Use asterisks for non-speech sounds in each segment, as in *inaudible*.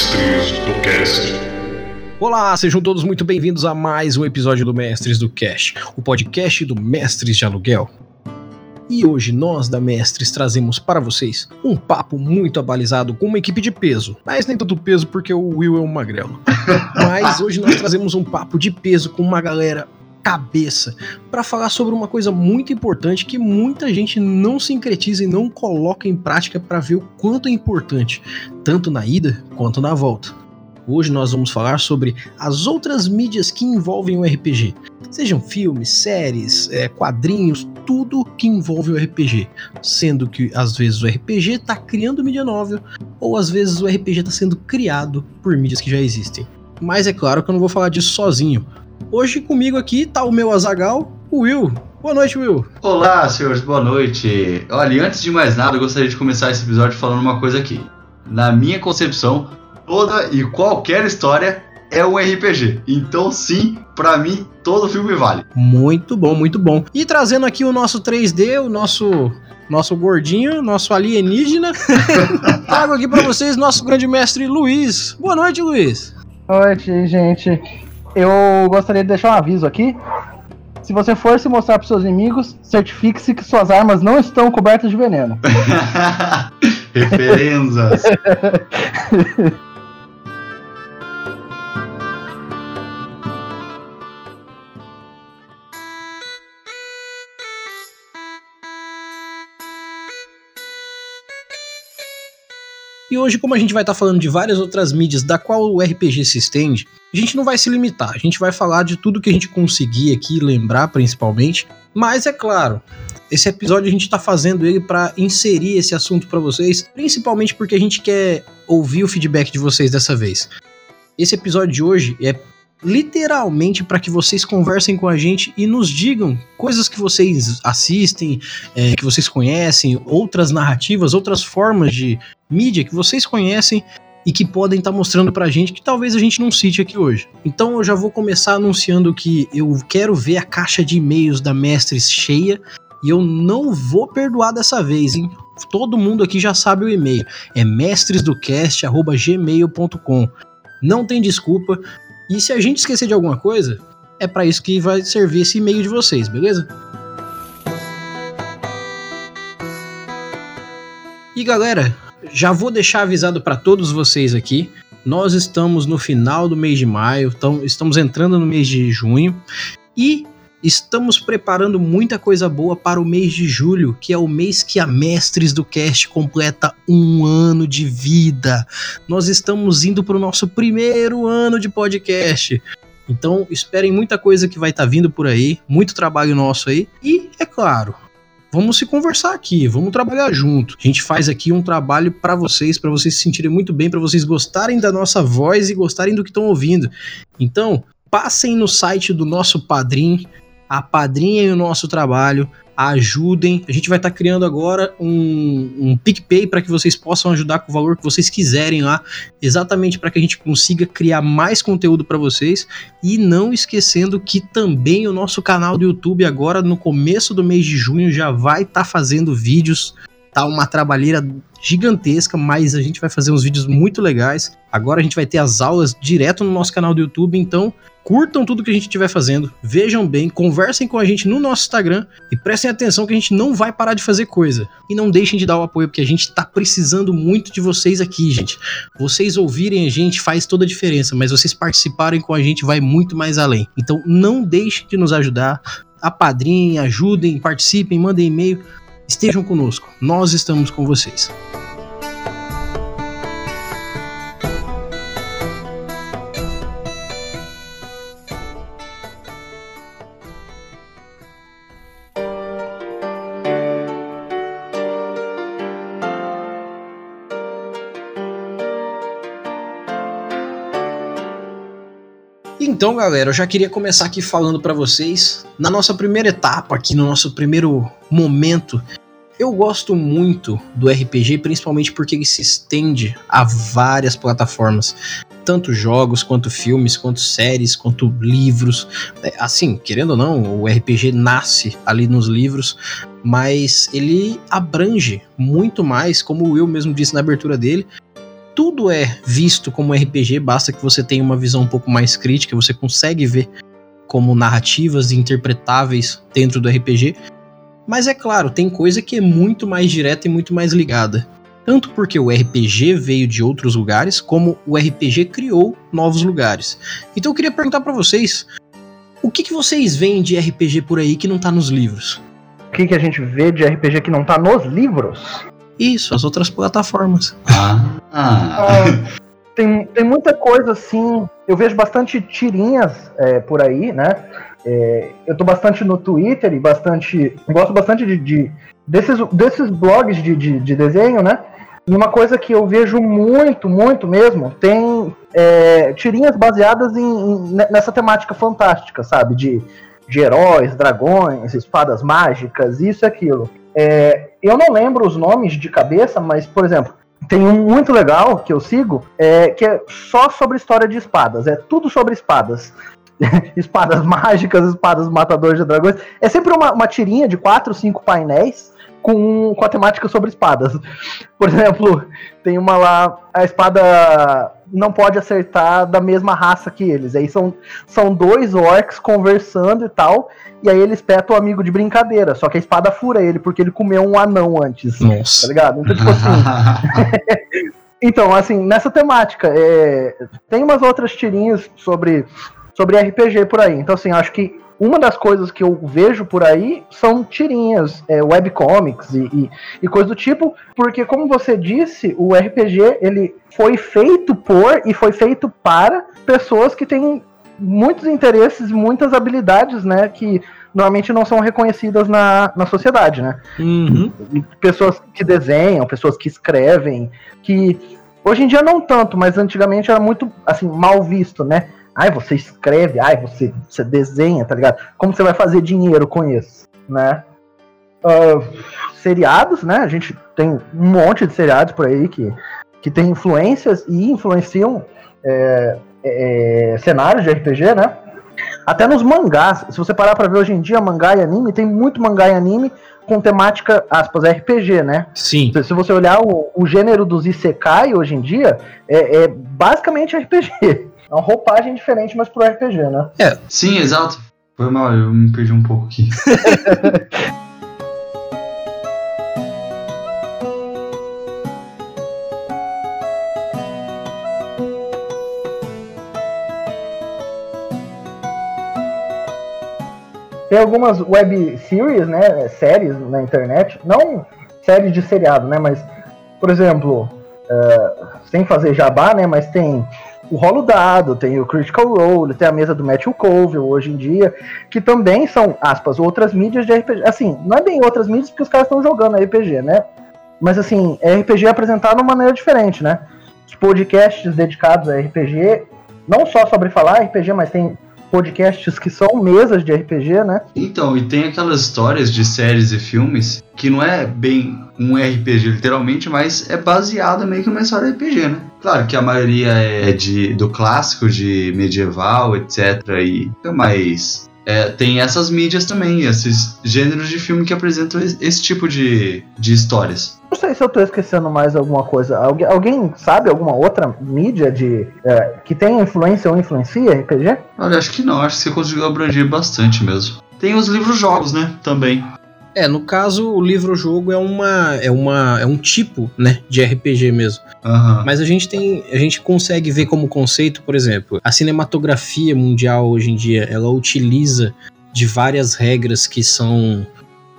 Mestres do Cast. Olá, sejam todos muito bem-vindos a mais um episódio do Mestres do Cast, o podcast do Mestres de Aluguel. E hoje nós da Mestres trazemos para vocês um papo muito abalizado com uma equipe de peso, mas nem tanto peso porque o Will é um magrelo. *laughs* Mas hoje nós trazemos um papo de peso com uma galera cabeça para falar sobre uma coisa muito importante que muita gente não sincretiza e não coloca em prática para ver o quanto é importante, tanto na ida quanto na volta. Hoje nós vamos falar sobre as outras mídias que envolvem o RPG, sejam filmes, séries, é, quadrinhos, tudo que envolve o RPG, sendo que às vezes o RPG está criando mídia nova ou às vezes o RPG está sendo criado por mídias que já existem. Mas é claro que eu não vou falar disso sozinho. Hoje comigo aqui tá o meu Azagal, o Will. Boa noite, Will. Olá, senhores, boa noite. Olha, antes de mais nada, eu gostaria de começar esse episódio falando uma coisa aqui. Na minha concepção, toda e qualquer história é um RPG. Então, sim, para mim, todo filme vale. Muito bom, muito bom. E trazendo aqui o nosso 3D, o nosso nosso gordinho, nosso alienígena. *laughs* Trago aqui para vocês nosso grande mestre Luiz. Boa noite, Luiz. Boa noite, gente. Eu gostaria de deixar um aviso aqui. Se você for se mostrar para seus inimigos, certifique-se que suas armas não estão cobertas de veneno. *laughs* Referências. *laughs* E hoje, como a gente vai estar tá falando de várias outras mídias da qual o RPG se estende, a gente não vai se limitar, a gente vai falar de tudo que a gente conseguir aqui, lembrar principalmente. Mas é claro, esse episódio a gente está fazendo ele para inserir esse assunto para vocês, principalmente porque a gente quer ouvir o feedback de vocês dessa vez. Esse episódio de hoje é literalmente para que vocês conversem com a gente e nos digam coisas que vocês assistem, é, que vocês conhecem, outras narrativas, outras formas de mídia que vocês conhecem e que podem estar tá mostrando pra gente que talvez a gente não cite aqui hoje. Então eu já vou começar anunciando que eu quero ver a caixa de e-mails da Mestres cheia e eu não vou perdoar dessa vez, hein? Todo mundo aqui já sabe o e-mail. É mestresdocast@gmail.com. Não tem desculpa. E se a gente esquecer de alguma coisa, é para isso que vai servir esse e-mail de vocês, beleza? E galera, já vou deixar avisado para todos vocês aqui. Nós estamos no final do mês de maio, então estamos entrando no mês de junho e estamos preparando muita coisa boa para o mês de julho, que é o mês que a Mestres do Cast completa um ano de vida. Nós estamos indo para o nosso primeiro ano de podcast. Então esperem muita coisa que vai estar tá vindo por aí, muito trabalho nosso aí. E, é claro, vamos se conversar aqui, vamos trabalhar junto. A gente faz aqui um trabalho para vocês, para vocês se sentirem muito bem, para vocês gostarem da nossa voz e gostarem do que estão ouvindo. Então, passem no site do nosso padrinho, apadrinhem o nosso trabalho, ajudem. A gente vai estar tá criando agora um, um PicPay para que vocês possam ajudar com o valor que vocês quiserem lá, exatamente para que a gente consiga criar mais conteúdo para vocês. E não esquecendo que também o nosso canal do YouTube, agora no começo do mês de junho, já vai estar tá fazendo vídeos. Tá uma trabalheira gigantesca, mas a gente vai fazer uns vídeos muito legais. Agora a gente vai ter as aulas direto no nosso canal do YouTube, então curtam tudo que a gente estiver fazendo, vejam bem, conversem com a gente no nosso Instagram e prestem atenção que a gente não vai parar de fazer coisa. E não deixem de dar o apoio, porque a gente tá precisando muito de vocês aqui, gente. Vocês ouvirem a gente faz toda a diferença, mas vocês participarem com a gente vai muito mais além. Então não deixem de nos ajudar, apadrinhem, ajudem, participem, mandem e-mail, estejam conosco. Nós estamos com vocês. Então, galera, eu já queria começar aqui falando para vocês, na nossa primeira etapa aqui, no nosso primeiro momento, eu gosto muito do RPG, principalmente porque ele se estende a várias plataformas, tanto jogos, quanto filmes, quanto séries, quanto livros. É, assim, querendo ou não, o RPG nasce ali nos livros, mas ele abrange muito mais, como Will mesmo disse na abertura dele, tudo é visto como RPG, basta que você tenha uma visão um pouco mais crítica, você consegue ver como narrativas interpretáveis dentro do RPG. Mas é claro, tem coisa que é muito mais direta e muito mais ligada. Tanto porque o RPG veio de outros lugares, como o RPG criou novos lugares. Então eu queria perguntar para vocês, o que, que vocês veem de RPG por aí que não tá nos livros? O que, que a gente vê de RPG que não tá nos livros? Isso, as outras plataformas. Ah. ah. *laughs* tem, tem muita coisa assim. Eu vejo bastante tirinhas é, por aí, né? É, eu tô bastante no Twitter e bastante. Gosto bastante de, de desses, desses blogs de, de, de, desenho, né? E uma coisa que eu vejo muito, muito mesmo, tem é, tirinhas baseadas em, em, nessa temática fantástica, sabe? De, de heróis, dragões, espadas mágicas, isso e aquilo. É, eu não lembro os nomes de cabeça, mas, por exemplo, tem um muito legal que eu sigo, é, que é só sobre história de espadas. É tudo sobre espadas. *laughs* espadas *laughs* mágicas, espadas matadores de dragões. É sempre uma, uma tirinha de quatro, cinco painéis com, com a temática sobre espadas. Por exemplo, tem uma lá, a espada não pode acertar da mesma raça que eles. Aí são, são dois orcs conversando e tal. E aí eles petam o amigo de brincadeira. Só que a espada fura ele, porque ele comeu um anão antes. Nossa. Tá ligado? Então, tipo assim. *laughs* então, assim, nessa temática, é, tem umas outras tirinhas sobre, sobre RPG por aí. Então, assim, acho que uma das coisas que eu vejo por aí são tirinhas, é, webcomics e, e, e coisa do tipo, porque como você disse, o RPG ele foi feito por e foi feito para pessoas que têm muitos interesses, muitas habilidades, né, que normalmente não são reconhecidas na, na sociedade, né? Uhum. Pessoas que desenham, pessoas que escrevem, que hoje em dia não tanto, mas antigamente era muito assim mal visto, né? Ai, você escreve, ai, você, você desenha, tá ligado? Como você vai fazer dinheiro com isso, né? Uh, seriados, né? A gente tem um monte de seriados por aí que, que tem influências e influenciam é, é, cenários de RPG, né? Até nos mangás, se você parar para ver hoje em dia, mangá e anime, tem muito mangá e anime com temática, aspas, RPG, né? Sim. Se, se você olhar o, o, gênero dos Isekai hoje em dia, é, é basicamente RPG. É uma roupagem diferente, mas pro RPG, né? É. Sim, exato. Foi mal, eu me perdi um pouco aqui. *laughs* Tem algumas web series, né? Séries na internet. Não séries de seriado, né? Mas, por exemplo, uh, sem fazer jabá, né? Mas tem o Rolo Dado, tem o Critical Role, tem a mesa do Matthew Colville hoje em dia, que também são, aspas, outras mídias de RPG. Assim, não é bem outras mídias porque os caras estão jogando RPG, né? Mas assim, é RPG apresentado de uma maneira diferente, né? Os podcasts dedicados a RPG, não só sobre falar RPG, mas tem podcasts que são mesas de RPG, né? Então, e tem aquelas histórias de séries e filmes que não é bem um RPG literalmente, mas é baseado meio que numa história RPG, né? Claro que a maioria é de do clássico, de medieval, etc. E mais é, tem essas mídias também, esses gêneros de filme que apresentam esse tipo de, de histórias. Não sei se eu tô esquecendo mais alguma coisa. Alguém, alguém sabe alguma outra mídia de é, que tem influência ou influencia RPG? Olha, acho que não. Acho que você conseguiu abranger bastante mesmo. Tem os livros-jogos, né? Também. É, no caso, o livro-jogo é uma, é uma é um tipo, né, de RPG mesmo. Uhum. Mas a gente tem, a gente consegue ver como conceito, por exemplo, a cinematografia mundial hoje em dia, ela utiliza de várias regras que são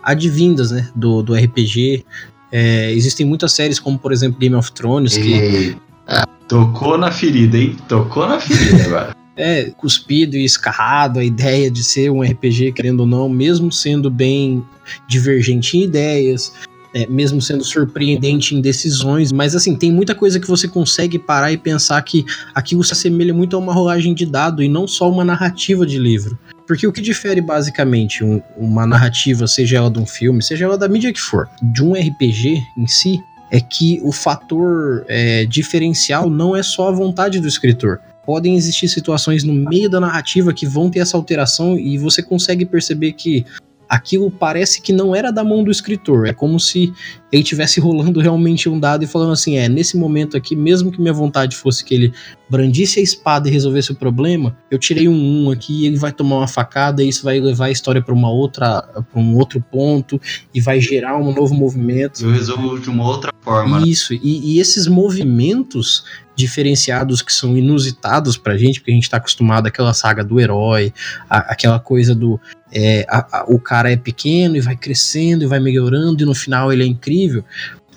advindas, né, do, do RPG. É, existem muitas séries como, por exemplo, Game of Thrones, que... E... Ah, tocou na ferida, hein? Tocou na ferida *laughs* agora. é, cuspido e escarrado a ideia de ser um RPG, querendo ou não, mesmo sendo bem divergente em ideias, é, mesmo sendo surpreendente em decisões, mas assim, tem muita coisa que você consegue parar e pensar que aquilo se assemelha muito a uma rolagem de dado e não só uma narrativa de livro. Porque o que difere basicamente um, uma narrativa, seja ela de um filme, seja ela da mídia que for, de um RPG em si, é que o fator é, diferencial não é só a vontade do escritor. Podem existir situações no meio da narrativa que vão ter essa alteração e você consegue perceber que aquilo parece que não era da mão do escritor. É como se ele tivesse rolando realmente um dado e falando assim: é, nesse momento aqui, mesmo que minha vontade fosse que ele brandisse a espada e resolvesse o problema, eu tirei um 1 aqui e ele vai tomar uma facada e isso vai levar a história para uma outra para um outro ponto e vai gerar um novo movimento. Eu resolvo de uma outra forma. Né? Isso, e, e esses movimentos diferenciados que são inusitados pra gente, porque a gente tá acostumado àquela saga do herói, a, aquela coisa do é, a, a, o cara é pequeno e vai crescendo e vai melhorando e no final ele é incrível.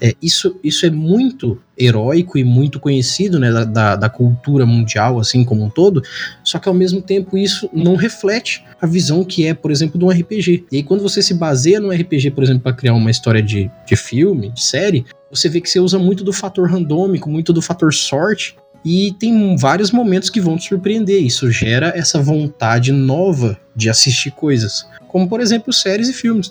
É, isso, isso é muito heróico e muito conhecido né, da, da, cultura mundial, assim como um todo, só que ao mesmo tempo isso não reflete a visão que é, por exemplo, de um RPG. E aí, quando você se baseia no RPG, por exemplo, para criar uma história de, de filme, de série, você vê que você usa muito do fator randômico, muito do fator sorte, e tem vários momentos que vão te surpreender. Isso gera essa vontade nova de assistir coisas. Como, por exemplo, séries e filmes.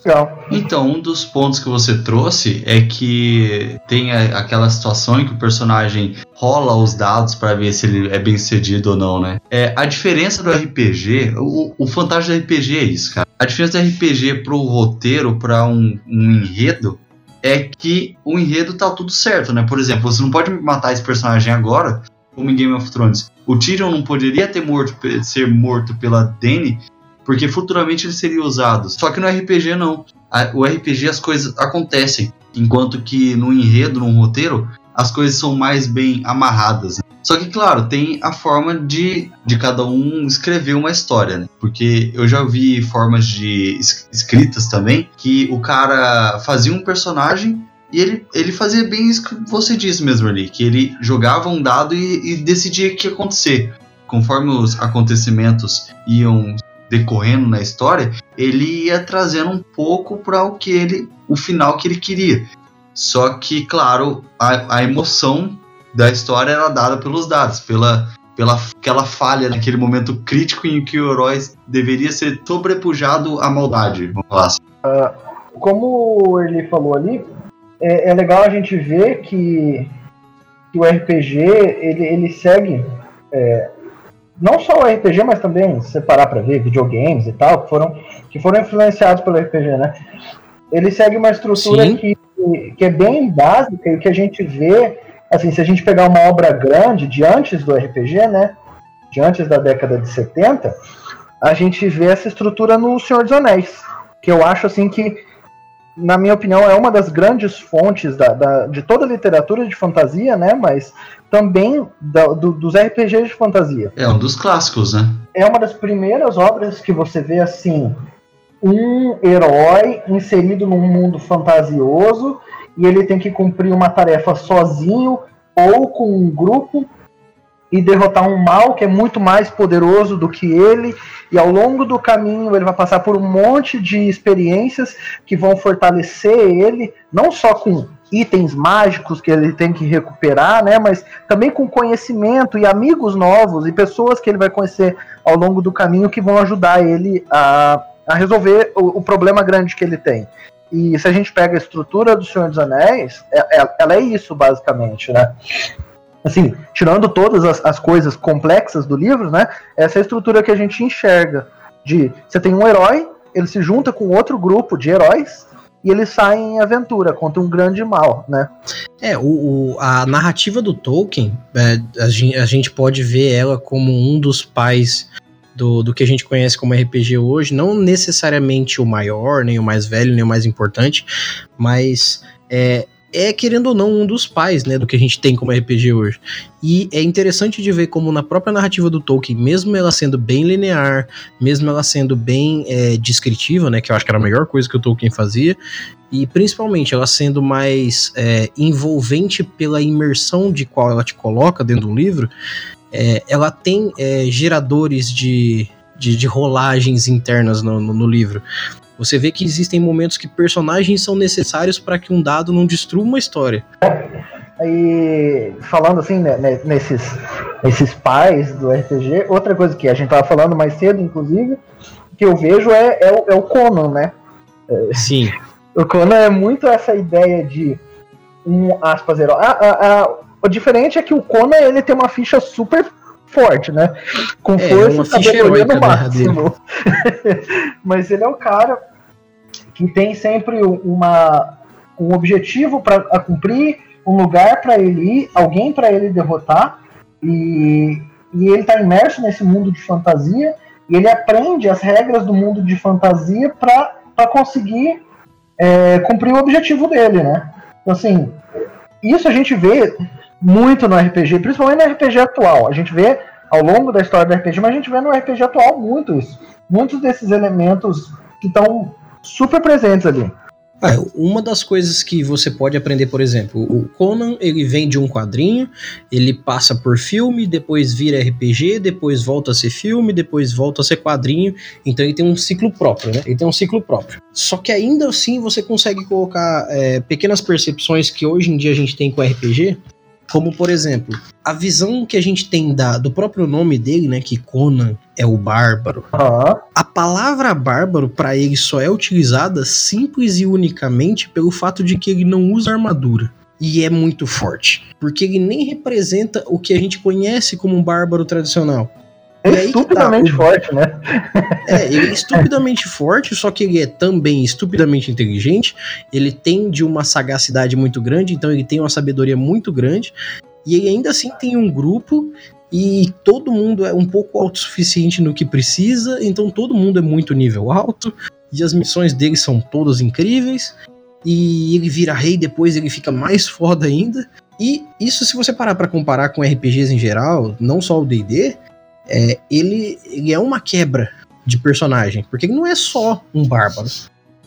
Então, um dos pontos que você trouxe é que tem aquela situação em que o personagem rola os dados para ver se ele é bem sucedido ou não, né? É, a diferença do RPG, o, o fantástico do RPG é isso, cara. A diferença do RPG pro roteiro, para um, um enredo, é que o enredo tá tudo certo, né? Por exemplo, você não pode matar esse personagem agora, como em Game of Thrones. O Tyrion não poderia ter morto, ser morto pela Dany, porque futuramente ele seria usado. Só que no RPG não. O RPG as coisas acontecem, enquanto que no enredo, no roteiro, as coisas são mais bem amarradas. Né? Só que, claro, tem a forma de, de cada um escrever uma história, né? Porque eu já vi formas de escritas também que o cara fazia um personagem e ele, ele fazia bem isso que você disse mesmo ali, que ele jogava um dado e, e decidia o que ia acontecer. Conforme os acontecimentos iam decorrendo na história, ele ia trazendo um pouco para o que ele, o final que ele queria. Só que, claro, a, a emoção da história era dada pelos dados, pela, pela aquela falha naquele momento crítico em que o herói deveria ser sobrepujado à maldade, vamos falar assim. Uh, como ele falou ali, é, é legal a gente ver que, que o RPG ele, ele segue é, não só o RPG, mas também separar para ver videogames e tal, que foram, que foram influenciados pelo RPG, né? Ele segue uma estrutura que, que é bem básica e que a gente vê, assim, se a gente pegar uma obra grande de antes do RPG, né? De antes da década de 70, a gente vê essa estrutura no Senhor dos Anéis, que eu acho assim que na minha opinião, é uma das grandes fontes da, da, de toda a literatura de fantasia, né? Mas também da, do, dos RPGs de fantasia. É um dos clássicos, né? É uma das primeiras obras que você vê assim um herói inserido num mundo fantasioso e ele tem que cumprir uma tarefa sozinho ou com um grupo e derrotar um mal que é muito mais poderoso do que ele, e ao longo do caminho ele vai passar por um monte de experiências que vão fortalecer ele, não só com itens mágicos que ele tem que recuperar, né, mas também com conhecimento e amigos novos e pessoas que ele vai conhecer ao longo do caminho que vão ajudar ele a, a resolver o, o problema grande que ele tem. E se a gente pega a estrutura do Senhor dos Anéis, é, é, ela é isso basicamente, né? Assim, tirando todas as, as, coisas complexas do livro, né? Essa é a estrutura que a gente enxerga. De você tem um herói, ele se junta com outro grupo de heróis e eles saem em aventura contra um grande mal, né? É, o, o a narrativa do Tolkien, é, a, gente, a, gente, pode ver ela como um dos pais do, do que a gente conhece como RPG hoje, não necessariamente o maior, nem o mais velho, nem o mais importante, mas é, é, querendo ou não, um dos pais, né, do que a gente tem como RPG hoje. E é interessante de ver como na própria narrativa do Tolkien, mesmo ela sendo bem linear, mesmo ela sendo bem é, descritiva, né, que eu acho que era a melhor coisa que o Tolkien fazia, e principalmente ela sendo mais é, envolvente pela imersão de qual ela te coloca dentro do livro, é, ela tem é, geradores de, de, de, rolagens internas no, no, no livro. Você vê que existem momentos que personagens são necessários para que um dado não destrua uma história. Aí, falando assim, né, né, nesses, nesses pais do RPG, outra coisa que a gente tava falando mais cedo, inclusive, que eu vejo é, é, o, é o Conan, né? Sim. O Conan é muito essa ideia de um aspas herói. Ah, ah, ah, o diferente é que o Conan ele tem uma ficha super forte, né? Com é, força e sabedoria no né, máximo. *laughs* Mas ele é o cara que tem sempre uma, um objetivo para cumprir, um lugar para ele ir, alguém para ele derrotar, e, e ele está imerso nesse mundo de fantasia, e ele aprende as regras do mundo de fantasia para conseguir é, cumprir o objetivo dele, né? Então, assim, isso a gente vê muito no RPG, principalmente no RPG atual. A gente vê ao longo da história do RPG, mas a gente vê no RPG atual muito isso. Muitos desses elementos que estão super presentes ali. É, uma das coisas que você pode aprender, por exemplo, o Conan, ele vem de um quadrinho, ele passa por filme, depois vira RPG, depois volta a ser filme, depois volta a ser quadrinho, então ele tem um ciclo próprio, né? Ele tem um ciclo próprio. Só que ainda assim você consegue colocar é, pequenas percepções que hoje em dia a gente tem com RPG, como, por exemplo, a visão que a gente tem da, do próprio nome dele, né? Que Conan é o bárbaro. Uhum. A palavra bárbaro para ele só é utilizada simples e unicamente pelo fato de que ele não usa armadura. E é muito forte. Porque ele nem representa o que a gente conhece como um bárbaro tradicional. É estupidamente tá, forte, né? É, ele é estupidamente forte, só que ele é também estupidamente inteligente. Ele tem de uma sagacidade muito grande, então ele tem uma sabedoria muito grande. E ele ainda assim tem um grupo e todo mundo é um pouco autossuficiente no que precisa, então todo mundo é muito nível alto. E as missões dele são todas incríveis. E ele vira rei depois, ele fica mais foda ainda. E isso, se você parar para comparar com RPGs em geral, não só o DD, é, ele, ele é uma quebra de personagem, porque ele não é só um bárbaro.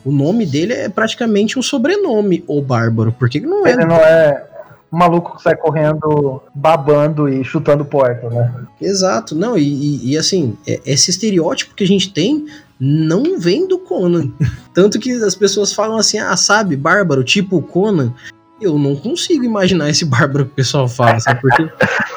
O nome dele é praticamente um sobrenome, o bárbaro, porque ele não é. Ele não é um maluco que sai correndo, babando e chutando porta, né? Exato, não, e, e, assim, é, esse estereótipo que a gente tem não vem do Conan. *laughs* Tanto que as pessoas falam assim, ah, sabe, bárbaro, tipo Conan eu não consigo imaginar esse bárbaro que o pessoal fala, sabe? Porque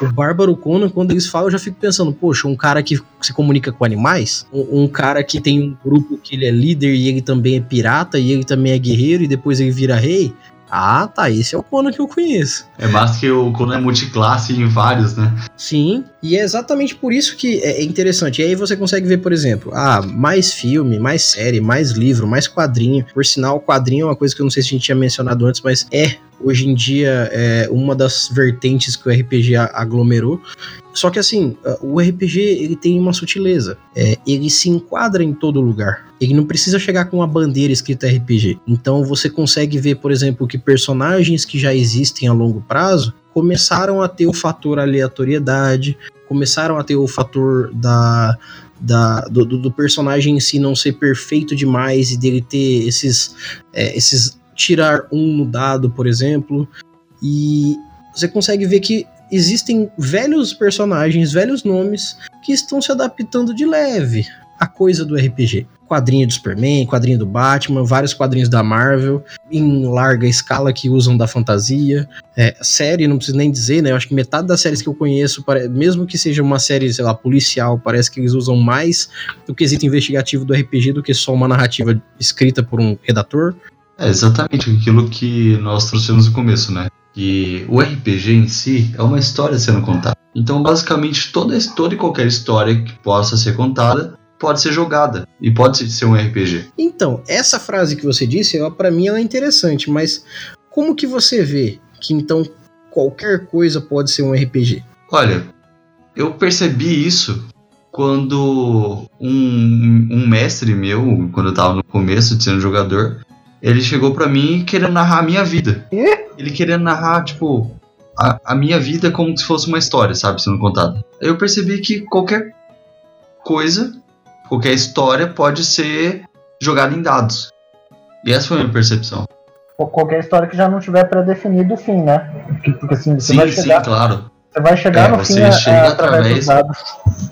o bárbaro Conan, quando eles falam, eu já fico pensando, poxa, um cara que se comunica com animais, um, um, cara que tem um grupo que ele é líder e ele também é pirata e ele também é guerreiro e depois ele vira rei. Ah, tá, esse é o Conan que eu conheço. É mais que o Conan é multiclasse em vários, né? Sim, e é exatamente por isso que é, interessante. E aí você consegue ver, por exemplo, ah, mais filme, mais série, mais livro, mais quadrinho. Por sinal, quadrinho é uma coisa que eu não sei se a gente tinha mencionado antes, mas é hoje em dia é uma das vertentes que o RPG aglomerou. Só que assim, o RPG ele tem uma sutileza. É, ele se enquadra em todo lugar. Ele não precisa chegar com uma bandeira escrita RPG. Então você consegue ver, por exemplo, que personagens que já existem a longo prazo começaram a ter o fator aleatoriedade, começaram a ter o fator da, da, do, do, personagem em si não ser perfeito demais e dele ter esses, é, esses tirar um no dado, por exemplo. E você consegue ver que existem velhos personagens, velhos nomes que estão se adaptando de leve à coisa do RPG. Quadrinho do Superman, quadrinho do Batman, vários quadrinhos da Marvel, em larga escala que usam da fantasia. É, série, não preciso nem dizer, né? Eu acho que metade das séries que eu conheço, mesmo que seja uma série, sei lá, policial, parece que eles usam mais do quesito investigativo do RPG do que só uma narrativa escrita por um redator. É exatamente aquilo que nós trouxemos no começo, né? Que o RPG em si é uma história sendo contada. Então, basicamente, toda, toda e qualquer história que possa ser contada pode ser jogada e pode ser um RPG. Então, essa frase que você disse, para mim ela é interessante, mas como que você vê que então qualquer coisa pode ser um RPG? Olha, eu percebi isso quando um, um mestre meu, quando eu tava no começo de sendo jogador, ele chegou para mim querendo narrar a minha vida. E? Ele querendo narrar, tipo, a, a, minha vida como se fosse uma história, sabe, sendo contada. Eu percebi que qualquer coisa, qualquer história pode ser jogada em dados. E essa foi a minha percepção. Qualquer história que já não tiver pré-definido o fim, né? Porque assim, você sim, vai chegar, sim, claro. Você vai chegar é, no você fim é, chega é, através, dos dados.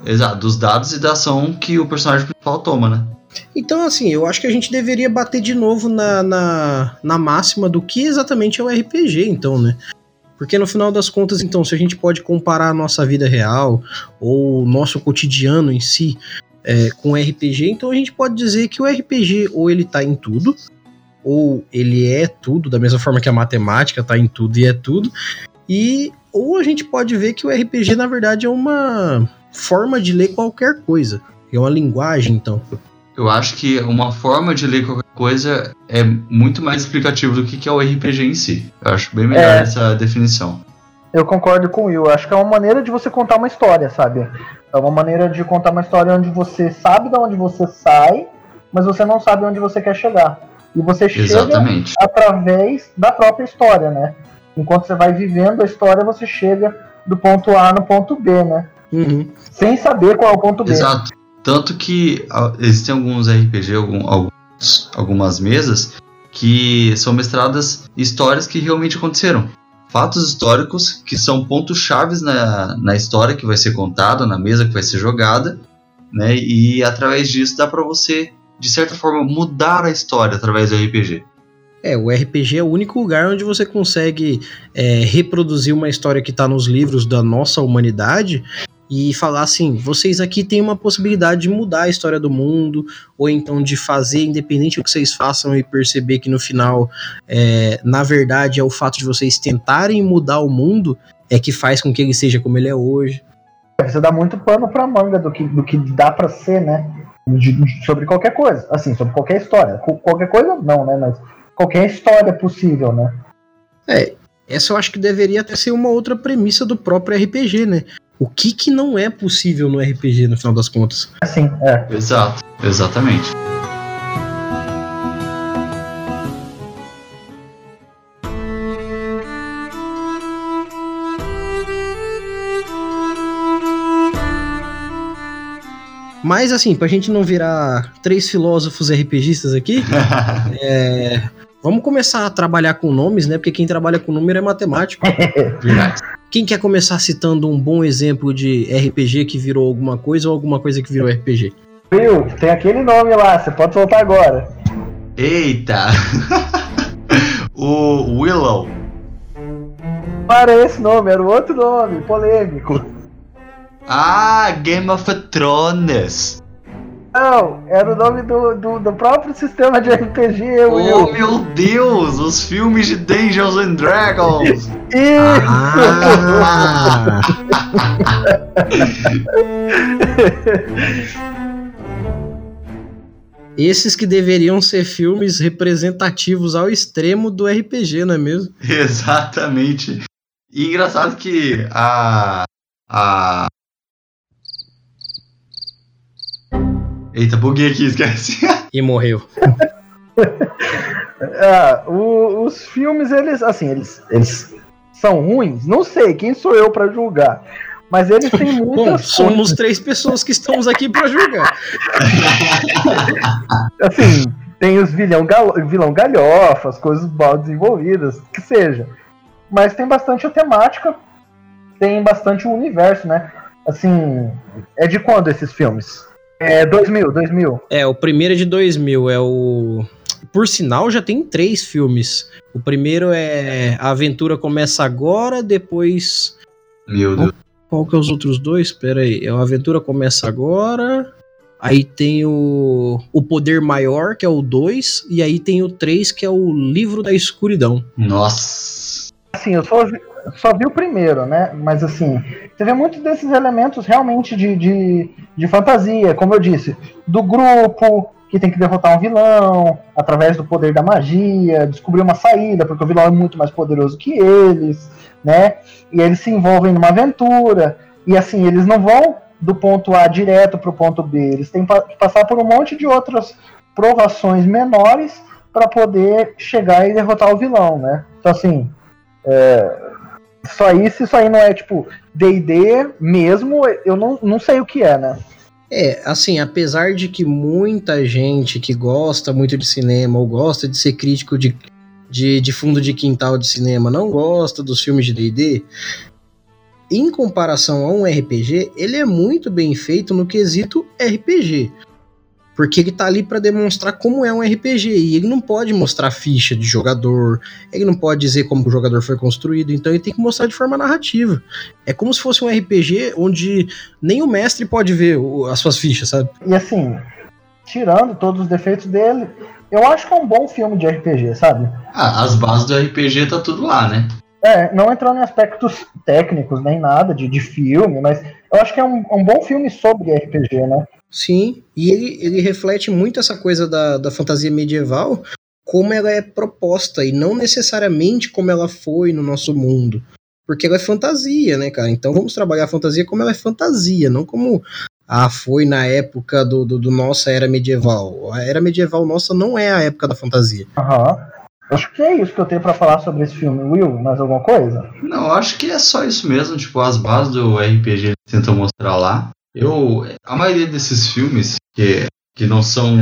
Exato, dos dados e da ação que o personagem principal toma, né? Então, assim, eu acho que a gente deveria bater de novo na, na, na máxima do que exatamente é o RPG, então, né? Porque no final das contas, então, se a gente pode comparar a nossa vida real ou nosso cotidiano em si é, com RPG, então a gente pode dizer que o RPG ou ele tá em tudo, ou ele é tudo, da mesma forma que a matemática tá em tudo e é tudo, e ou a gente pode ver que o RPG na verdade é uma forma de ler qualquer coisa, é uma linguagem, então. Eu acho que uma forma de ler qualquer coisa é muito mais explicativo do que, que é o RPG em si. Eu acho bem melhor É. essa definição. Eu concordo com o Will. Acho que é uma maneira de você contar uma história, sabe? É uma maneira de contar uma história onde você sabe de onde você sai, mas você não sabe onde você quer chegar. E você chega Exatamente. através da própria história, né? Enquanto você vai vivendo a história, você chega do ponto A no ponto B, né? Uhum. Sem saber qual é o ponto B. Exato. Tanto que ah, existem alguns RPG, algum- alguns- algumas mesas, que são mestradas histórias que realmente aconteceram. Fatos históricos que são pontos chaves na, na história que vai ser contada, na mesa que vai ser jogada, né? E através disso dá pra você, de certa forma, mudar a história através do RPG. É, o RPG é o único lugar onde você consegue é, reproduzir uma história que tá nos livros da nossa humanidade e falar assim: vocês aqui têm uma possibilidade de mudar a história do mundo, ou então de fazer, independente do que vocês façam, e perceber que no final, é, na verdade, é o fato de vocês tentarem mudar o mundo é que faz com que ele seja como ele é hoje. Você dá muito pano pra manga do que, do que dá pra ser, né? De- de- sobre qualquer coisa. Assim, sobre qualquer história. Qualquer coisa não, né? Mas qualquer história possível, né? Essa eu acho que deveria até ser uma outra premissa do próprio RPG, né? O que que não é possível no RPG, no final das contas? Assim, é. Exato, exatamente. Mas assim, pra gente não virar três filósofos RPGistas aqui, *laughs* é, vamos começar a trabalhar com nomes, né? Porque quem trabalha com número é matemático. *laughs* Verdade. Quem quer começar citando um bom exemplo de RPG que virou alguma coisa ou alguma coisa que virou RPG? Will, tem aquele nome lá, você pode soltar agora. Eita! *laughs* o Willow. Não era esse nome, era o outro nome, polêmico. Ah, Game of Thrones. Não, era o nome do, do, do próprio sistema de RPG, Oh Will. meu Deus, os filmes de Dungeons and Dragons. Isso! Ah! *laughs* Esses que deveriam ser filmes representativos ao extremo do RPG, não é mesmo? Exatamente. E engraçado que a. A. Eita, buguei aqui, esquece. *laughs* E morreu. Ah, *laughs* o- os filmes, eles, assim, eles, eles são ruins? Não sei, quem sou eu pra julgar? Mas eles têm *laughs* Bom, muitas somos três pessoas que estamos aqui pra julgar. assim, tem os vilão, gal, vilão galhofa, as coisas mal desenvolvidas, que seja. Mas tem bastante a temática, tem bastante o universo, né? Assim, é de quando esses filmes? É 2000, 2000. É, o primeiro é de 2000, é o. Por sinal, já tem três filmes. O primeiro é A Aventura Começa Agora, depois. Meu Deus. Qual que é os outros dois? Pera aí. É o A Aventura Começa Agora. Aí tem o, o Poder Maior, que é o 2. E aí tem o 3, que é o Livro da Escuridão. Nossa. Assim, eu só só vi o primeiro, né? Mas assim, você vê muitos desses elementos realmente de, de, de fantasia, como eu disse, do grupo que tem que derrotar um vilão através do poder da magia, descobrir uma saída, porque o vilão é muito mais poderoso que eles, né? E eles se envolvem numa aventura, e assim, eles não vão do ponto A direto para o ponto B, eles têm que passar por um monte de outras provações menores para poder chegar e derrotar o vilão, né? Então assim, isso se isso aí não é tipo D&D mesmo, eu não, não sei o que é, né? É, assim, apesar de que muita gente que gosta muito de cinema ou gosta de ser crítico de, de, de fundo de quintal de cinema não gosta dos filmes de D&D, em comparação a um RPG, ele é muito bem feito no quesito RPG. Porque ele tá ali para demonstrar como é um RPG e ele não pode mostrar ficha de jogador, ele não pode dizer como o jogador foi construído, então ele tem que mostrar de forma narrativa. É como se fosse um RPG onde nem o mestre pode ver as suas fichas, sabe? E assim, tirando todos os defeitos dele, eu acho que é um bom filme de RPG, sabe? Ah, as bases do RPG tá tudo lá, né? É, não entrando em aspectos técnicos nem nada de, de filme, mas eu acho que é um, um bom filme sobre RPG, né? Sim, e ele, ele reflete muito essa coisa da, da fantasia medieval, como ela é proposta, e não necessariamente como ela foi no nosso mundo. Porque ela é fantasia, né, cara? Então vamos trabalhar a fantasia como ela é fantasia, não como ah, foi na época do, do, do nossa era medieval. A era medieval nossa não é a época da fantasia. Aham. Uhum. Acho que é isso que eu tenho para falar sobre esse filme. Will, mais alguma coisa? Não, acho que é só isso mesmo. Tipo, as bases do RPG eles tentam mostrar lá. Eu, a maioria desses filmes que, que não são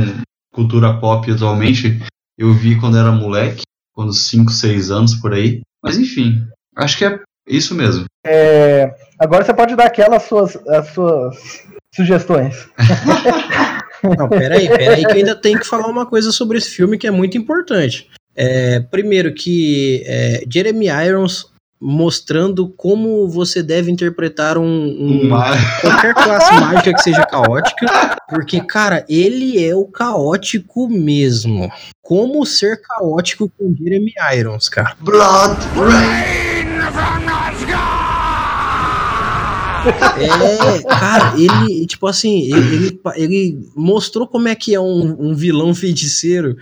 cultura pop atualmente, eu vi quando era moleque, quando 5, 6 anos por aí. Mas enfim, acho que é isso mesmo. É, agora você pode dar aquelas suas, as suas sugestões. *laughs* Não, peraí, peraí, que eu ainda tenho que falar uma coisa sobre esse filme que é muito importante. É, primeiro que é, Jeremy Irons mostrando como você deve interpretar um, um *laughs* qualquer classe mágica que seja caótica, porque cara, ele é o caótico mesmo. Como ser caótico com Jeremy Irons, cara? Blood Rain from é, cara, ele, tipo assim, ele, ele, ele, mostrou como é que é um, um vilão feiticeiro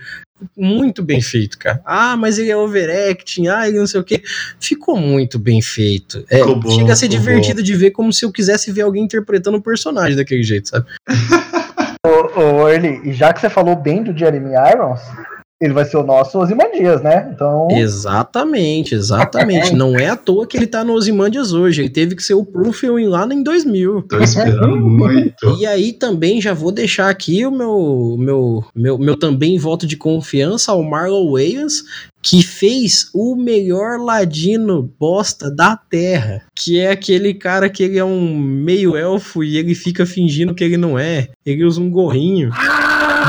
muito bem feito, cara. Ah, mas ele é overacting, ah, ele não sei o que. Ficou muito bem feito. É, bom, chega a ser divertido bom. de ver como se eu quisesse ver alguém interpretando o um personagem daquele jeito, sabe? *laughs* ô, ô, Early, e já que você falou bem do Jeremy Irons, ele vai ser o nosso Osimandias, né? Então... Exatamente, exatamente. Não é à toa que ele tá no Osimandias hoje. Ele teve que ser o Proofion lá em 2000. Tô esperando muito. E aí também já vou deixar aqui o meu, meu, meu, meu também voto de confiança ao Marlon Wayans, que fez o melhor ladino bosta da Terra, que é aquele cara que ele é um meio elfo e ele fica fingindo que ele não é. Ele usa um gorrinho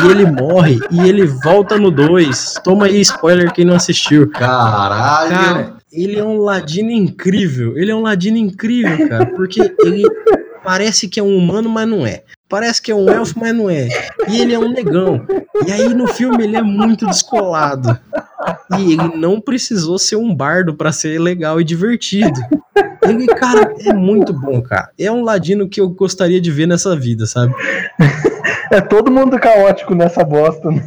e ele morre e ele volta no 2. Toma aí spoiler quem não assistiu. Caralho! Cara, ele é um ladino incrível. Ele é um ladino incrível, cara, porque ele parece que é um humano, mas não é. Parece que é um elfo, mas não é. E ele é um negão. E aí no filme ele é muito descolado. E ele não precisou ser um bardo para ser legal e divertido. Ele, cara, é muito bom, cara. É um ladino que eu gostaria de ver nessa vida, sabe? É todo mundo caótico nessa bosta, né?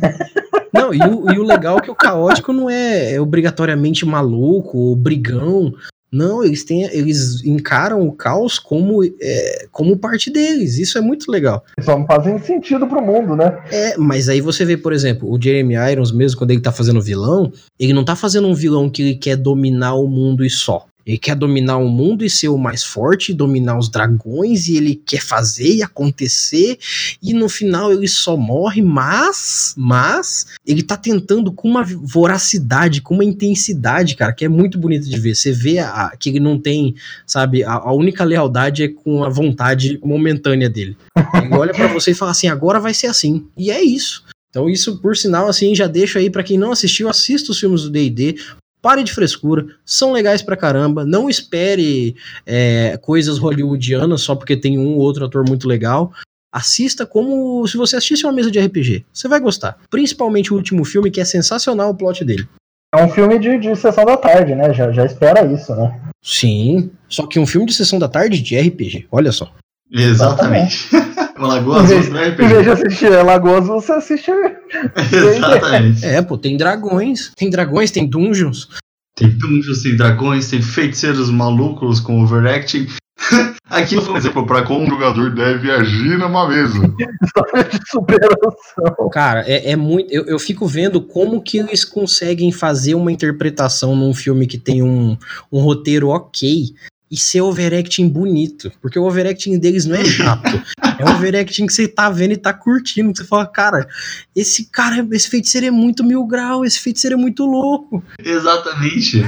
Não, e o, e o legal é que o caótico não é, é obrigatoriamente maluco ou brigão. Não, eles têm, eles encaram o caos como, é, como parte deles. Isso é muito legal. Só não fazem sentido pro mundo, né? É, mas aí você vê, por exemplo, o Jeremy Irons mesmo, quando ele tá fazendo vilão, ele não tá fazendo um vilão que ele quer dominar o mundo e só. Ele quer dominar o mundo e ser o mais forte, dominar os dragões, e ele quer fazer e acontecer, e no final ele só morre, mas, mas, ele tá tentando com uma voracidade, com uma intensidade, cara, que é muito bonito de ver. Você vê a, que ele não tem, sabe, a, a, única lealdade é com a vontade momentânea dele. Ele olha para você e fala assim: agora vai ser assim. E é isso. Então isso, por sinal, assim, já deixo aí para quem não assistiu, assista os filmes do D&D, Pare de frescura, são legais pra caramba. Não espere é, coisas hollywoodianas só porque tem um ou outro ator muito legal. Assista como se você assistisse uma mesa de RPG. Você vai gostar. Principalmente o último filme, que é sensacional o plot dele. É um filme de, de sessão da tarde, né? Já, já espera isso, né? Sim. Só que um filme de sessão da tarde de RPG. Olha só. Exatamente. *laughs* Lagoa Azul não é RPG. Em vez de assistir Lagoa Azul, você assiste. *laughs* Exatamente. É, pô, tem dragões. Tem dragões, tem dungeons. Tem dungeons, tem dragões, tem feiticeiros malucos com overacting. *laughs* Aqui foi um exemplo para como um jogador deve agir numa mesa. História de superação. Cara, é, é muito. Eu, eu fico vendo como que eles conseguem fazer uma interpretação num filme que tem um, um roteiro ok e ser overacting bonito. Porque o overacting deles não é chato. é um overacting que você tá vendo e tá curtindo. Que você fala, cara, esse cara, esse feiticeiro é muito mil grau, esse feiticeiro é muito louco. Exatamente.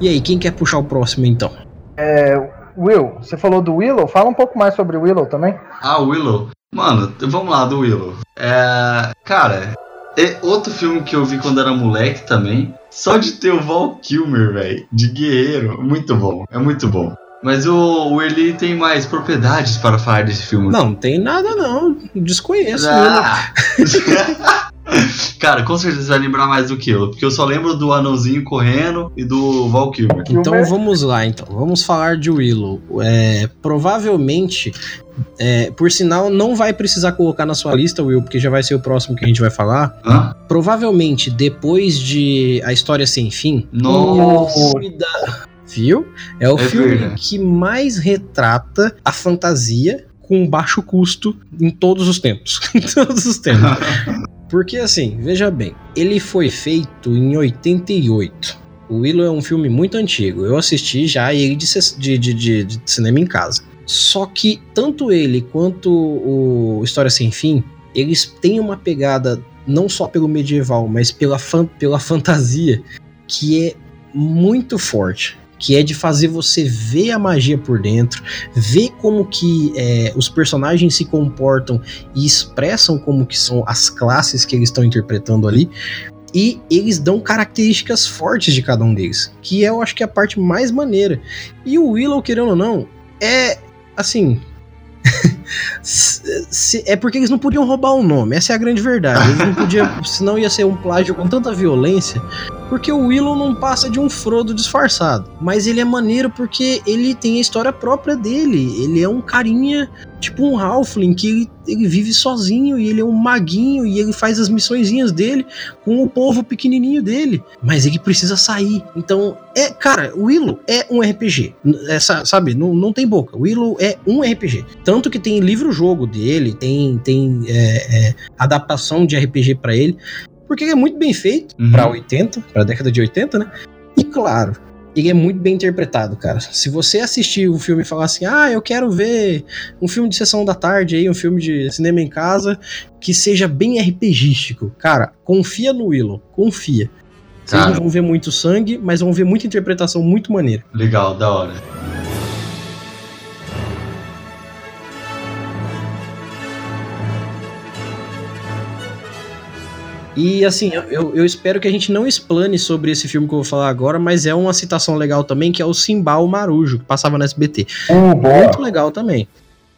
E aí, quem quer puxar o próximo então? É, Will, você falou do Willow? Fala um pouco mais sobre o Willow também. Ah, Willow. Mano, vamos lá, do Willow. É, cara, é outro filme que eu vi quando era moleque também. Só de ter o Val Kilmer, velho, de guerreiro. Muito bom, é muito bom. Mas o, o Eli tem mais propriedades para falar desse filme. Não, não tem nada não. Desconheço. Ah. *laughs* *laughs* Cara, com certeza você vai lembrar mais do que eu, porque eu só lembro do anãozinho correndo e do Val Kilmer. Então vamos lá, então. Vamos falar de Willow. É, provavelmente, é, por sinal, não vai precisar colocar na sua lista, Will, porque já vai ser o próximo que a gente vai falar. Hã? Provavelmente, depois de A História Sem Fim, Nossa. Viu? É o É filme verdade. que mais retrata a fantasia com baixo custo em todos os tempos. *laughs* em todos os tempos. *laughs* Porque assim, veja bem, ele foi feito em 88. O Willow é um filme muito antigo. Eu assisti já ele de, de, de- de cinema em casa. Só que tanto ele quanto o História Sem Fim, eles têm uma pegada não só pelo medieval, mas pela, fan- pela *laughs* fantasia que é muito forte. Que é de fazer você ver a magia por dentro, ver como que é, os personagens se comportam e expressam como que são as classes que eles estão interpretando ali. E eles dão características fortes de cada um deles, que eu acho que é a parte mais maneira. E o Willow, querendo ou não, é assim. *laughs* se- é porque eles não podiam roubar o nome, essa é a grande verdade. Eles não podiam, *laughs* senão ia ser um plágio com tanta violência. Porque o Willow não passa de um Frodo disfarçado. Mas ele é maneiro porque ele tem a história própria dele. Ele é um carinha, tipo um Halfling, que ele, ele vive sozinho e ele é um maguinho e ele faz as missõezinhas dele com o povo pequenininho dele. Mas ele precisa sair. Então, é, cara, o Willow é um RPG. Essa, sabe, não, não tem boca. O Willow é um RPG. Tanto que tem livro-jogo dele, tem, tem é, é, adaptação de RPG pra ele. Porque ele é muito bem feito Uhum. pra 80, pra década de 80, né? E claro, ele é muito bem interpretado, cara. Se você assistir o filme e falar assim, ah, eu quero ver um filme de sessão da tarde aí, um filme de cinema em casa, que seja bem RPGístico, cara, confia no Willow, confia. Vocês não vão ver muito sangue, mas vão ver muita interpretação muito maneira. Legal, da hora. E assim, eu- eu, espero que a gente não explane sobre esse filme que eu vou falar agora, mas é uma citação legal também, que é o Simbal Marujo, que passava no SBT. Uh, boa. Muito legal também.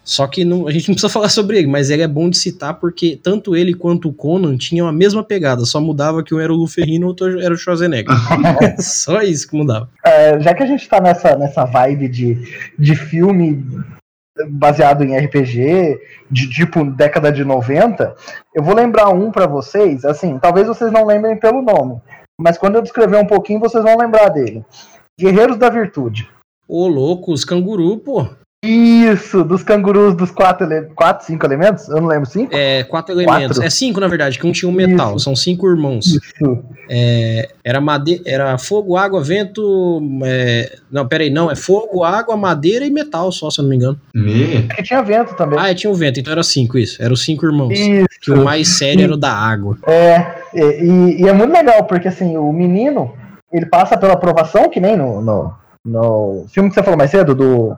Só que não- a gente não *laughs* precisa falar sobre ele, mas ele é bom de citar porque tanto ele quanto o Conan tinham a mesma pegada, só mudava que um era o Luferrino e o outro era o Schwarzenegger. *laughs* só isso que mudava. É, já que a gente tá nessa, nessa vibe de, de filme baseado em RPG, de tipo década de 90, eu vou lembrar um pra vocês, assim, talvez vocês não lembrem pelo nome, mas quando eu descrever um pouquinho vocês vão lembrar dele. Guerreiros da Virtude. Ô, louco, os canguru, pô. Isso, dos cangurus dos quatro, ele... quatro cinco elementos? Eu não lembro, cinco? É, quatro elementos. Quatro? É cinco, na verdade, que um tinha um metal. Isso. São cinco irmãos. Isso. É, era, made... era fogo, água, vento. é, Não, peraí, não. É fogo, água, madeira e metal, só, se eu não me engano. Me? Porque tinha vento também. Ah, é, tinha o vento, então era cinco, isso. Eram os cinco irmãos. Isso. Que o mais sério era o da água. É, e, e- e é muito legal, porque assim, o menino, ele passa pela aprovação, que nem no, no, no filme que você falou mais cedo, do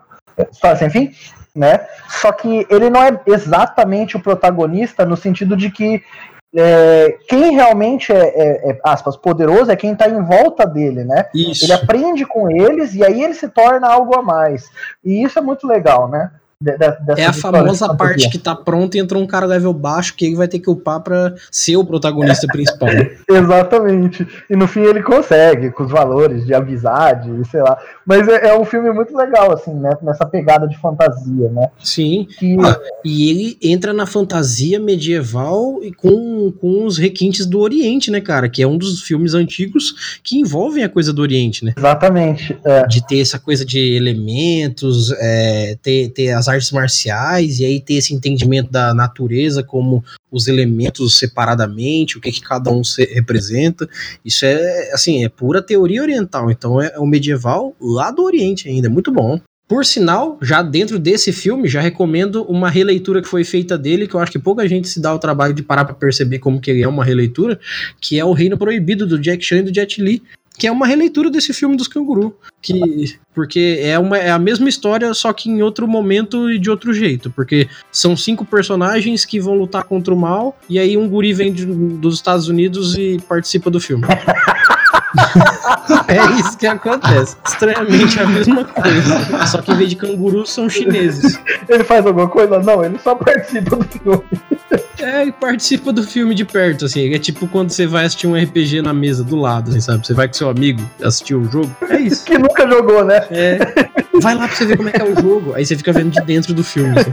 História Sem Fim, né? Só que ele não é exatamente o protagonista no sentido de que é, quem realmente é, é- é, aspas, poderoso é quem tá em volta dele, né? Isso. Ele aprende com eles e aí ele se torna algo a mais. E isso é muito legal, né? De- de- dessas É a famosa parte que tá pronta e entra um cara level baixo que ele vai ter que upar pra ser o protagonista principal. *laughs* Exatamente. E no fim ele consegue, com os valores de amizade, e sei lá. Mas é, é um filme muito legal, assim, né? Nessa pegada de fantasia, né? Sim. Que, Ah, E ele entra na fantasia medieval e com, com os requintes do Oriente, né, cara? Que é um dos filmes antigos que envolvem a coisa do Oriente, né? exatamente. É, De ter essa coisa de elementos, é, ter, ter as artes marciais, e aí ter esse entendimento da natureza como os elementos separadamente, o que, que cada um se representa. Isso é, assim, é pura teoria oriental. Então é, é o medieval lá do Oriente ainda. É muito bom. Por sinal, já dentro desse filme, já recomendo uma releitura que foi feita dele, que eu acho que pouca gente se dá o trabalho de parar pra perceber como que ele é uma releitura, que é O Reino Proibido, do Jack Chan e do Jet Li, que é uma releitura desse filme dos canguru, que porque é, uma, é a mesma história, só que em outro momento e de outro jeito, porque são cinco personagens que vão lutar contra o mal, e aí um guri vem de- dos Estados Unidos e participa do filme. *laughs* é isso que acontece. Estranhamente a mesma coisa. Só que em vez de cangurus são chineses. Ele faz alguma coisa? Não, ele só participa do filme. É, ele participa do filme de perto, assim. É tipo quando você vai assistir um RPG na mesa do lado, assim, sabe? Você vai com seu amigo assistir o jogo. É isso. Que nunca jogou, né? É. Vai lá pra você ver como é que é o jogo. Aí você fica vendo de dentro do filme. Assim.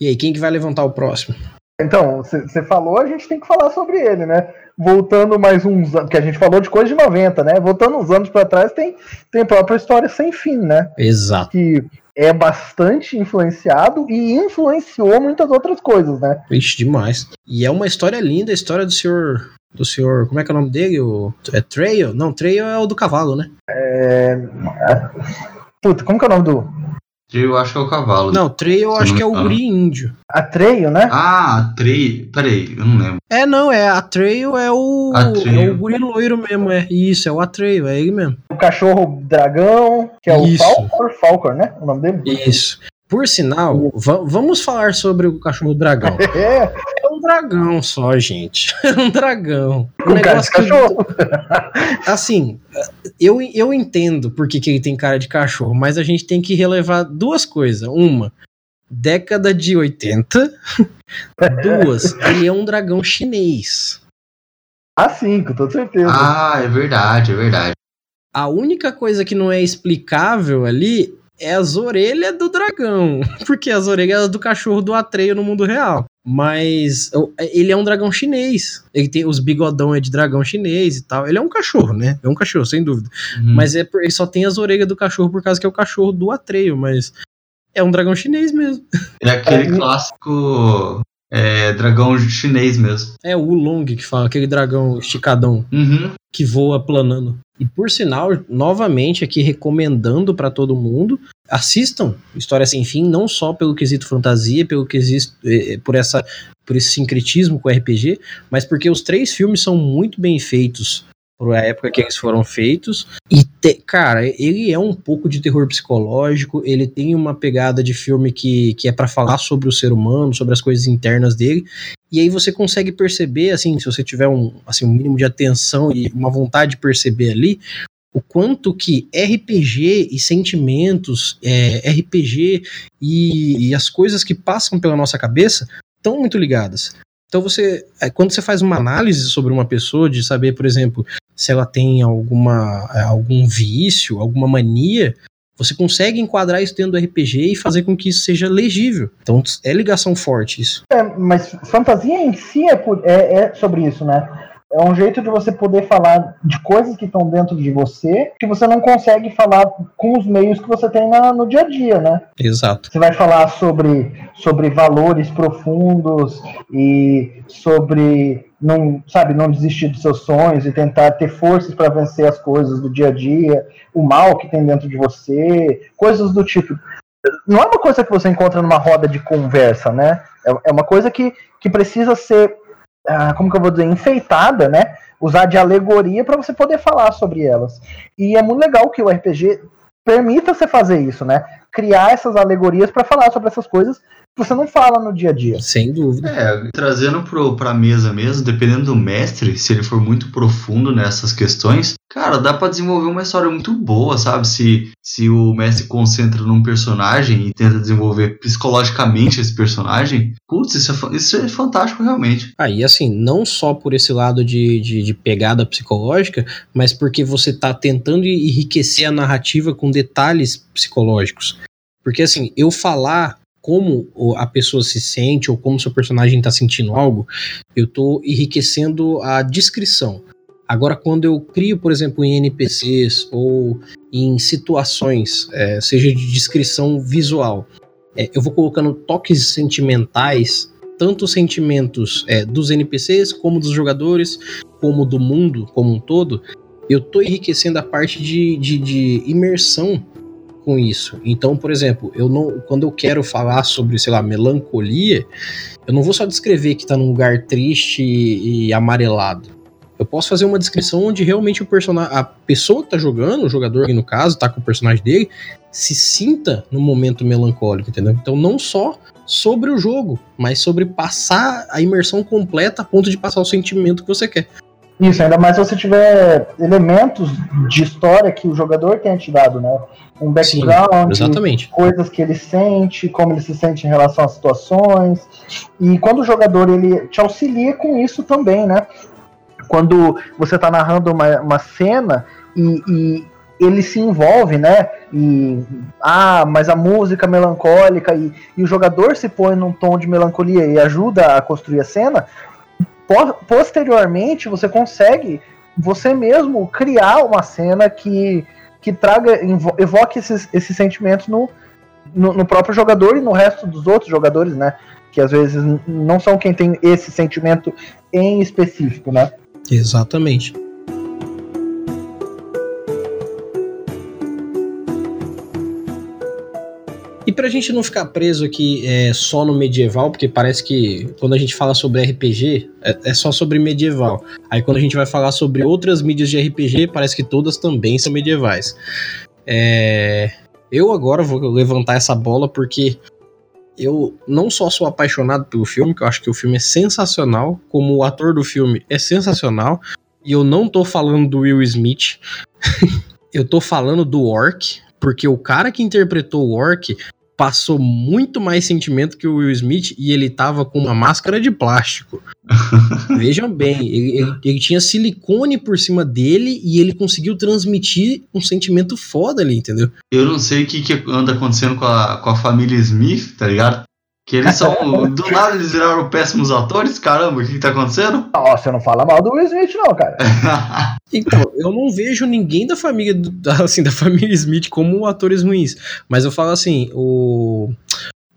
E aí, quem que vai levantar o próximo? Então, você falou, a gente tem que falar sobre ele, né? Voltando mais uns anos, que a gente falou de coisa de 90, né? Voltando uns anos para trás, tem, tem a própria história sem fim, né? Exato. Que é bastante influenciado e influenciou muitas outras coisas, né? Vixe, demais. E é uma história linda, a história do senhor. Do senhor. Como é que é o nome dele? O, é Trail? Não, Trail é o do cavalo, né? É. Puta, como que é o nome do. Eu acho que é o cavalo. Não, Trail eu acho que é o guri índio. A Trail, né? Ah, Trail. Peraí, eu não lembro. É, não, é a Trail é o. É o guri loiro mesmo, é. Isso, é o Atreio, é ele mesmo. O cachorro dragão, que é Isso. o Falcor, Falcor, né? O nome dele? Isso. Por sinal, va- vamos falar sobre o cachorro dragão. *laughs* Um dragão só, gente. *laughs* É um dragão. Um com cara de negócio que- cachorro. *laughs* Assim, eu, eu entendo porque que ele tem cara de cachorro, mas a gente tem que relevar duas coisas. Uma, década de 80. *laughs* Duas, ele é um dragão chinês. Ah, sim, com toda certeza. Ah, é verdade, é verdade. A única coisa que não é explicável ali é as orelhas do dragão. Porque as orelhas do cachorro do Atreio no mundo real. Mas ele é um dragão chinês. Ele tem os bigodão é de dragão chinês e tal. Ele é um cachorro, né? É um cachorro, sem dúvida. Uhum. Mas é por- ele só tem as orelhas do cachorro por causa que é o cachorro do Atreio, mas é um dragão chinês mesmo. É aquele clássico é, dragão chinês mesmo. É o Ulong que fala, aquele dragão esticadão Uhum. que voa planando. E por sinal, novamente aqui recomendando pra todo mundo, assistam História Sem Fim, não só pelo quesito fantasia, pelo quesito eh, por essa por esse sincretismo com o RPG, mas porque os três filmes são muito bem feitos para a época que eles foram feitos. E, te- cara, ele é um pouco de terror psicológico, ele tem uma pegada de filme que, que é para falar sobre o ser humano, sobre as coisas internas dele. E aí você consegue perceber, assim, se você tiver um, assim, um mínimo de atenção e uma vontade de perceber ali, o quanto que RPG e sentimentos, é, RPG e, e as coisas que passam pela nossa cabeça estão muito ligadas. Então você, é, quando você faz uma análise sobre uma pessoa, de saber, por exemplo, se ela tem alguma, é, algum vício, alguma mania, você consegue enquadrar isso dentro do RPG e fazer com que isso seja legível. Então é ligação forte isso. É, mas fantasia em si é, é- é sobre isso, né? É um jeito de você poder falar de coisas que estão dentro de você que você não consegue falar com os meios que você tem na- no dia a dia, né? Exato. Você vai falar sobre, sobre valores profundos e sobre não, sabe, não desistir dos seus sonhos e tentar ter forças para vencer as coisas do dia a dia, o mal que tem dentro de você, coisas do tipo. Não é uma coisa que você encontra numa roda de conversa, né? É, é uma coisa que, que precisa ser, como que eu vou dizer, enfeitada, né? Usar de alegoria para você poder falar sobre elas. E é muito legal que o RPG permita você fazer isso, né? Criar essas alegorias para falar sobre essas coisas que você não fala no dia a dia. Sem dúvida. É, trazendo pro, pra mesa mesmo, dependendo do mestre, se ele for muito profundo nessas questões, cara, dá pra desenvolver uma história muito boa, sabe? Se, se o mestre concentra num personagem e tenta desenvolver psicologicamente esse personagem, putz, isso é, isso é fantástico realmente. Aí, assim, não só por esse lado de, de, de pegada psicológica, mas porque você tá tentando enriquecer a narrativa com detalhes psicológicos. Porque, assim, eu falar como a pessoa se sente ou como seu personagem tá sentindo algo, eu tô enriquecendo a descrição. Agora, quando eu crio, por exemplo, em NPCs ou em situações, é, seja de descrição visual, é, eu vou colocando toques sentimentais tanto os sentimentos é, dos NPCs, como dos jogadores, como do mundo como um todo, eu tô enriquecendo a parte de, de, de imersão com isso. Então, por exemplo, eu não, quando eu quero falar sobre, sei lá, melancolia, eu não vou só descrever que tá num lugar triste e, e amarelado. Eu posso fazer uma descrição onde realmente o personagem, a pessoa que tá jogando, o jogador no caso, tá com o personagem dele, se sinta no momento melancólico, entendeu? Então não só sobre o jogo, mas sobre passar a imersão completa a ponto de passar o sentimento que você quer. Isso, ainda mais se você tiver elementos de história que o jogador tenha te dado, né? Um background, Sim, exatamente. coisas que ele sente, como ele se sente em relação às situações. E quando o jogador ele te auxilia com isso também, né? Quando você está narrando uma, uma cena e, e ele se envolve, né? E ah, mas a música melancólica e, e, o jogador se põe num tom de melancolia e ajuda a construir a cena posteriormente você consegue você mesmo criar uma cena que, que traga, evoque esses, esses sentimentos no, no, no, próprio jogador e no resto dos outros jogadores, né? Que às vezes não são quem tem esse sentimento em específico, né? Exatamente. Pra gente não ficar preso aqui é, só no medieval, porque parece que quando a gente fala sobre RPG, é, é, só sobre medieval. Aí quando a gente vai falar sobre outras mídias de RPG, parece que todas também são medievais. É, eu agora vou levantar essa bola porque eu não só sou apaixonado pelo filme, que eu acho que o filme é sensacional, como o ator do filme é sensacional, e eu não tô falando do Will Smith, *laughs* eu tô falando do Orc, porque o cara que interpretou o Orc passou muito mais sentimento que o Will Smith e ele tava com uma máscara de plástico. *laughs* Vejam bem, ele, ele, ele, tinha silicone por cima dele e ele conseguiu transmitir um sentimento foda ali, entendeu? Eu não sei o que, que anda acontecendo com a, com a família Smith, tá ligado? Que eles são. do nada eles viraram péssimos atores? Caramba, o que, que tá acontecendo? Nossa, não fala mal do Will Smith, não, cara. *laughs* então, eu não vejo ninguém da família, *laughs* assim, da família Smith como atores ruins. Mas eu falo assim, o.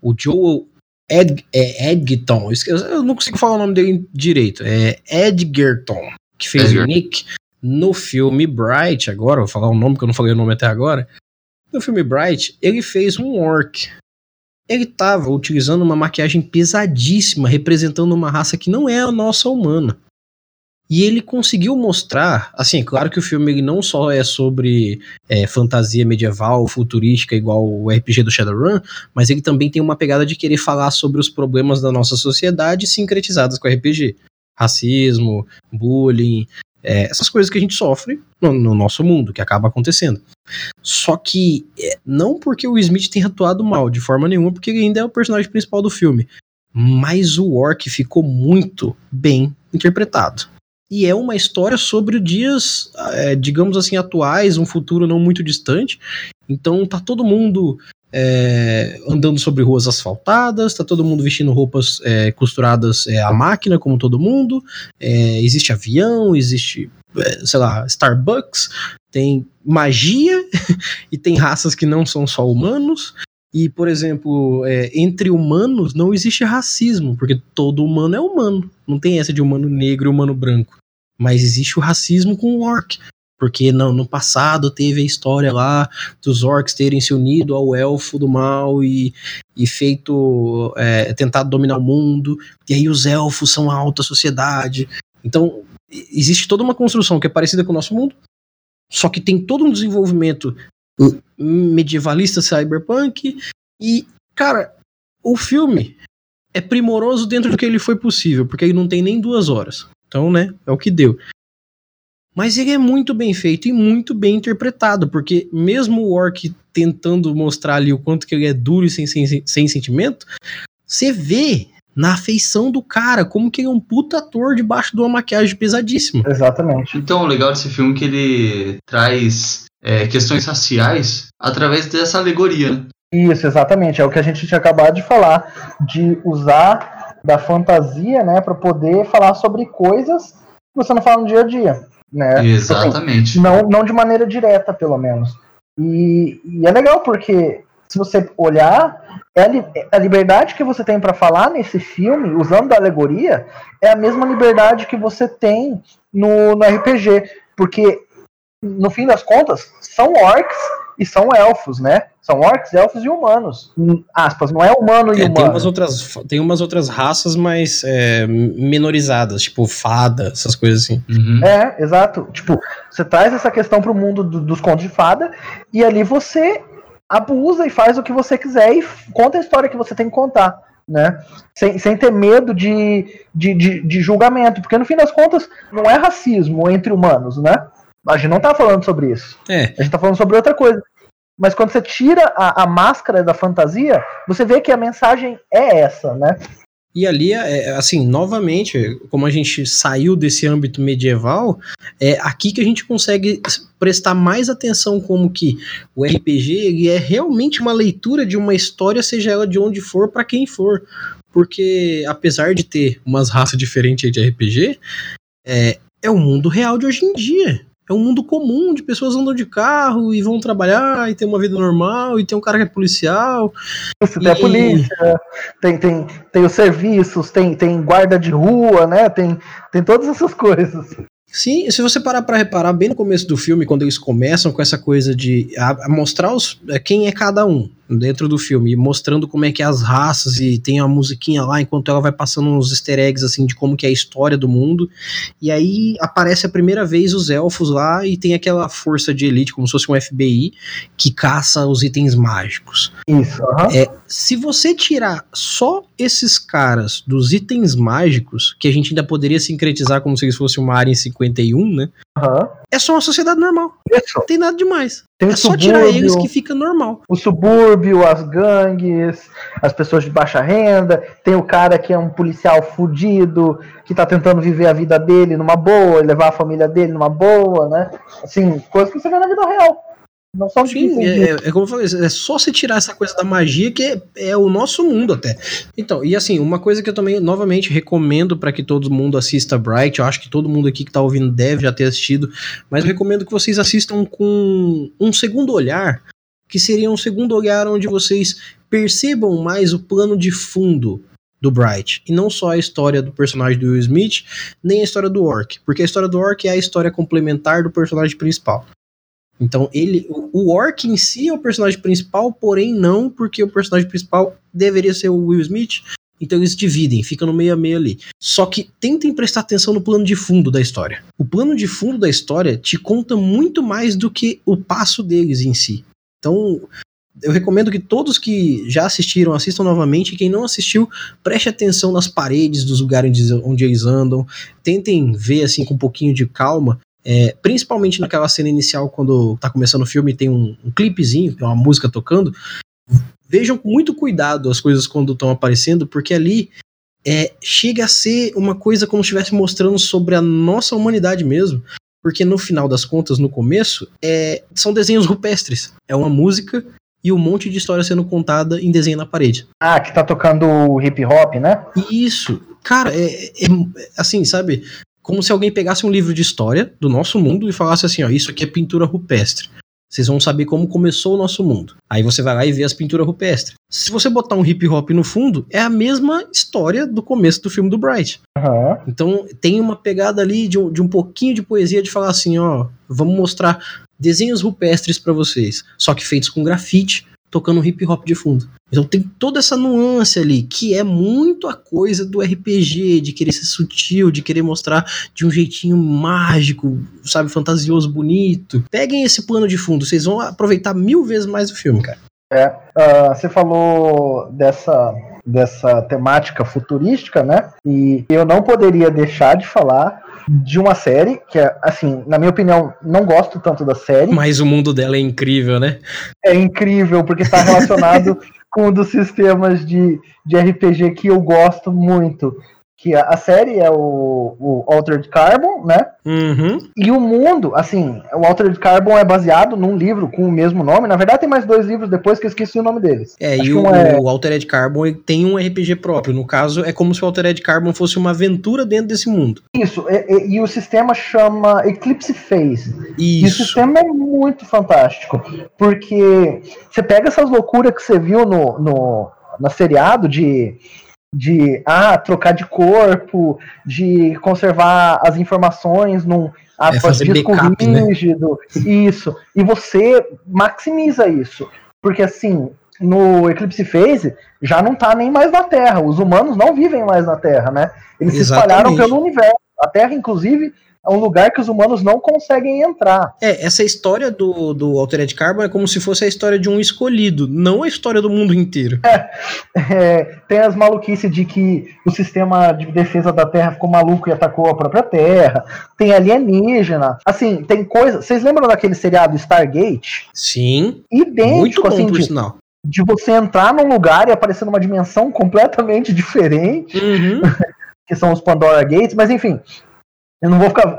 O Joel Ed, é Edgerton, eu não consigo falar o nome dele direito. É Edgerton, que fez Edgerton. o Nick no filme Bright. Agora, vou falar o nome que eu não falei o nome até agora. No filme Bright, ele fez um orc ele estava utilizando uma maquiagem pesadíssima, representando uma raça que não é a nossa humana. E ele conseguiu mostrar, assim, claro que o filme ele não só é sobre é, fantasia medieval, futurística, igual o RPG do Shadowrun, mas ele também tem uma pegada de querer falar sobre os problemas da nossa sociedade sincretizadas com o RPG. Racismo, bullying, é, essas coisas que a gente sofre no, no, nosso mundo, que acaba acontecendo. Só que é, não porque o Smith tenha atuado mal de forma nenhuma, porque ele ainda é o personagem principal do filme. Mas o Orc ficou muito bem interpretado. E é uma história sobre dias, é, digamos assim, atuais, um futuro não muito distante. Então tá todo mundo é, andando sobre ruas asfaltadas, tá todo mundo vestindo roupas é, costuradas à máquina, como todo mundo. Existe avião, existe, sei lá, Starbucks, tem magia *laughs* e tem raças que não são só humanos. E, por exemplo, é, entre humanos não existe racismo, porque todo humano é humano. Não tem essa de humano negro e humano branco. Mas existe o racismo com o orc. Porque no, no passado teve a história lá dos orcs terem se unido ao elfo do mal e, e feito. É, tentado dominar o mundo. E aí os elfos são a alta sociedade. Então, existe toda uma construção que é parecida com o nosso mundo, só que tem todo um desenvolvimento medievalista cyberpunk. E, cara, o filme é primoroso dentro do que ele foi possível, porque ele não tem nem duas horas. Então, né, é o que deu. Mas ele é muito bem feito e muito bem interpretado, porque mesmo o Orc tentando mostrar ali o quanto que ele é duro e sem, sem, sem sentimento, você vê na afeição do cara, como que ele é um puta ator debaixo de uma maquiagem pesadíssima. Exatamente. Então, o legal desse filme é que ele traz é, questões raciais através dessa alegoria. Né? Isso, exatamente. É o que a gente tinha acabado de falar, de usar da fantasia, né, para poder falar sobre coisas que você não fala no dia a dia né? Exatamente. Não, não de maneira direta, pelo menos. E, e é legal porque se você olhar, é a, li a liberdade que você tem para falar nesse filme, usando a alegoria, é a mesma liberdade que você tem no, no RPG. Porque, no fim das contas, são orcs e são elfos, né? São orcs, elfos e humanos. Aspas, não é humano e é, humano. Tem umas outras, tem umas outras raças mais é, menorizadas, tipo fada, essas coisas assim. Uhum. É, exato. Tipo, você traz essa questão pro mundo do, dos contos de fada e ali você abusa e faz o que você quiser e conta a história que você tem que contar. né? Sem, sem ter medo de, de, de, de, julgamento, porque no fim das contas não é racismo entre humanos, né? A gente não tá falando sobre isso. É. A gente tá falando sobre outra coisa. Mas quando você tira a, a máscara da fantasia, você vê que a mensagem é essa, né? E ali, é, é, assim, novamente, como a gente saiu desse âmbito medieval, é aqui que a gente consegue prestar mais atenção como que o RPG ele é realmente uma leitura de uma história, seja ela de onde for, para quem for. Porque, apesar de ter umas raças diferentes de RPG, é, é o mundo real de hoje em dia é um mundo comum de pessoas andam de carro e vão trabalhar e tem uma vida normal e tem um cara que é policial. Isso, tem e... a polícia, tem, tem, tem os serviços, tem, tem guarda de rua, né? Tem, tem todas essas coisas. Sim, se você parar para reparar bem no começo do filme, quando eles começam com essa coisa de a, a mostrar os, é, quem é cada um dentro do filme, mostrando como é que é as raças e tem a musiquinha lá enquanto ela vai passando uns easter eggs assim de como que é a história do mundo. E aí aparece a primeira vez os elfos lá e tem aquela força de elite como se fosse um FBI que caça os itens mágicos. Isso. Uhum. É, se você tirar só esses caras dos itens mágicos, que a gente ainda poderia sincretizar como se eles fossem uma área em 51, né? Uhum. É só uma sociedade normal. Isso. Não tem nada demais. Tem é só tirar eles que fica normal. O subúrbio, as gangues, as pessoas de baixa renda. Tem o cara que é um policial fudido, que tá tentando viver a vida dele numa boa, levar a família dele numa boa, né? Assim, coisas que você vê na vida real. Não só é, é, é, como eu falei, é só se tirar essa coisa da magia que é, é, o nosso mundo até. Então, e assim, uma coisa que eu também novamente recomendo para que todo mundo assista Bright, eu acho que todo mundo aqui que tá ouvindo deve já ter assistido, mas eu recomendo que vocês assistam com um segundo olhar, que seria um segundo olhar onde vocês percebam mais o plano de fundo do Bright. E não só a história do personagem do Will Smith, nem a história do Orc. Porque a história do Orc é a história complementar do personagem principal. Então ele, o Orc em si é o personagem principal, porém não, porque o personagem principal deveria ser o Will Smith. Então eles dividem, fica no meio a meio ali. Só que tentem prestar atenção no plano de fundo da história. O plano de fundo da história te conta muito mais do que o passo deles em si. Então, eu recomendo que todos que já assistiram assistam novamente. E quem não assistiu, preste atenção nas paredes dos lugares onde eles andam. Tentem ver assim com um pouquinho de calma é, principalmente naquela cena inicial, quando tá começando o filme, tem um, um clipezinho, uma música tocando. Vejam com muito cuidado as coisas quando estão aparecendo, porque ali é, chega a ser uma coisa como se estivesse mostrando sobre a nossa humanidade mesmo. Porque no final das contas, no começo, é, são desenhos rupestres. É uma música e um monte de história sendo contada em desenho na parede. Ah, que tá tocando hip hop, né? Isso. Cara, é, é, assim, sabe? Como se alguém pegasse um livro de história do nosso mundo e falasse assim, ó, isso aqui é pintura rupestre. Vocês vão saber como começou o nosso mundo. Aí você vai lá e vê as pinturas rupestres. Se você botar um hip hop no fundo, é a mesma história do começo do filme do Bright. Uhum. Então tem uma pegada ali de um, de um pouquinho de poesia de falar assim, ó, vamos mostrar desenhos rupestres para vocês, só que feitos com grafite, tocando hip hop de fundo. Então tem toda essa nuance ali, que é muito a coisa do RPG, de querer ser sutil, de querer mostrar de um jeitinho mágico, sabe, fantasioso, bonito. Peguem esse plano de fundo, vocês vão aproveitar mil vezes mais o filme, cara. É, uh, você falou dessa, dessa temática futurística, né? E eu não poderia deixar de falar de uma série que é, assim, na minha opinião, não gosto tanto da série. Mas o mundo dela é incrível, né? É incrível, porque está relacionado *laughs* com um dos sistemas de, de RPG que eu gosto muito, que a, série é o, o Altered Carbon, né? Uhum. E o mundo, assim, o Altered Carbon é baseado num livro com o mesmo nome. Na verdade, tem mais dois livros depois que eu esqueci o nome deles. É, Acho e o, é... o Altered Carbon tem um RPG próprio. No caso, é como se o Altered Carbon fosse uma aventura dentro desse mundo. Isso, e, e, e o sistema chama Eclipse Phase. Isso. E o sistema é muito fantástico, porque você pega essas loucuras que você viu no, no, no seriado de de ah, trocar de corpo, de conservar as informações num é disco backup, né? rígido, né? isso. E você maximiza isso. Porque assim, no Eclipse Phase já não está nem mais na Terra. Os humanos não vivem mais na Terra, né? Eles Exatamente. se espalharam pelo universo. A Terra, inclusive, é um lugar que os humanos não conseguem entrar. É, essa história do, do Altered Carbon é como se fosse a história de um escolhido, não a história do mundo inteiro. *laughs* É, tem as maluquices de que o sistema de defesa da Terra ficou maluco e atacou a própria Terra. Tem alienígena. Assim, tem coisa. Vocês lembram daquele seriado Stargate? Sim. Idêntico, Muito bom, assim, por de, sinal. de você entrar num lugar e aparecer numa dimensão *laughs* completamente diferente, Uhum. *laughs* que são os Pandora Gates, mas enfim, eu não vou ficar.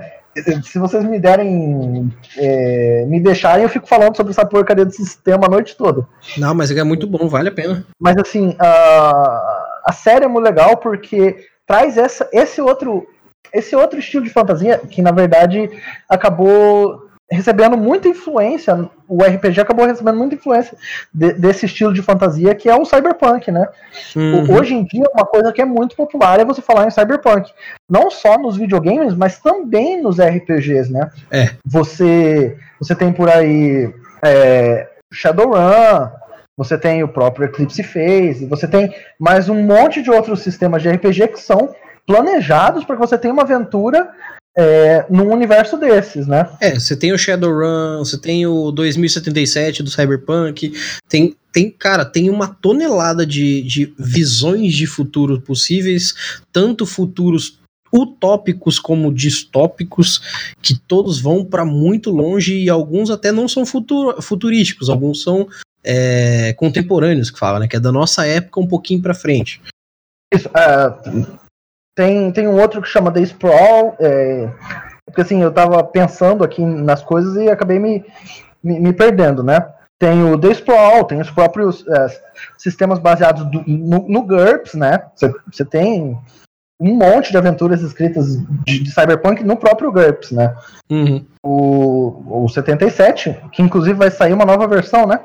Se vocês me derem. é, me deixarem, eu fico falando sobre essa porcaria desse sistema a noite toda. Não, mas é muito bom, vale a pena. Mas assim, a, a série é muito legal porque traz essa, esse outro. Esse outro estilo de fantasia que na verdade acabou recebendo muita influência. O RPG acabou recebendo muita influência de- desse estilo de fantasia que é o cyberpunk, né? Uhum. Hoje em dia, uma coisa que é muito popular é você falar em cyberpunk. Não só nos videogames, mas também nos RPGs, né? É. Você, você tem por aí é, Shadowrun, você tem o próprio Eclipse Phase, você tem mais um monte de outros sistemas de RPG que são planejados para que você tenha uma aventura é, num universo desses, né? É, você tem o Shadowrun, você tem o 2077 do Cyberpunk, tem, tem cara, tem uma tonelada de, de visões de futuro possíveis, tanto futuros utópicos como distópicos, que todos vão para muito longe e alguns até não são futuro, futurísticos, alguns são é, contemporâneos, que fala, né, que é da nossa época um pouquinho para frente. Isso, ah, tem, tem um outro que chama The Sprawl. É, porque assim, eu tava pensando aqui nas coisas e acabei me, me, me perdendo, né? Tem o The Sprawl, tem os próprios é, sistemas baseados do- no, no GURPS, né? Você- tem um monte de aventuras escritas de, de Cyberpunk no próprio GURPS, né? Uhum. O, o 77, que inclusive vai sair uma nova versão, né?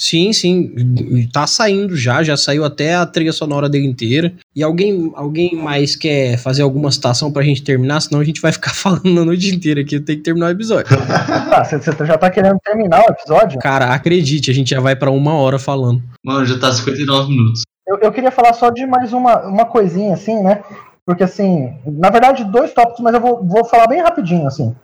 Sim, sim, tá saindo já, já saiu até a trilha sonora dele inteira. E alguém, alguém mais quer fazer alguma citação pra gente terminar? Senão a gente vai ficar *laughs* falando a noite inteira aqui, eu tenho que terminar o episódio. *laughs* Ah, você já tá querendo terminar o episódio? Cara, acredite, a gente já vai pra uma hora falando. Mano, já tá 59 minutos. Eu, eu queria falar só de mais uma, uma coisinha, assim, né? Porque, assim, na verdade, dois tópicos, mas eu vou, vou falar bem rapidinho, assim,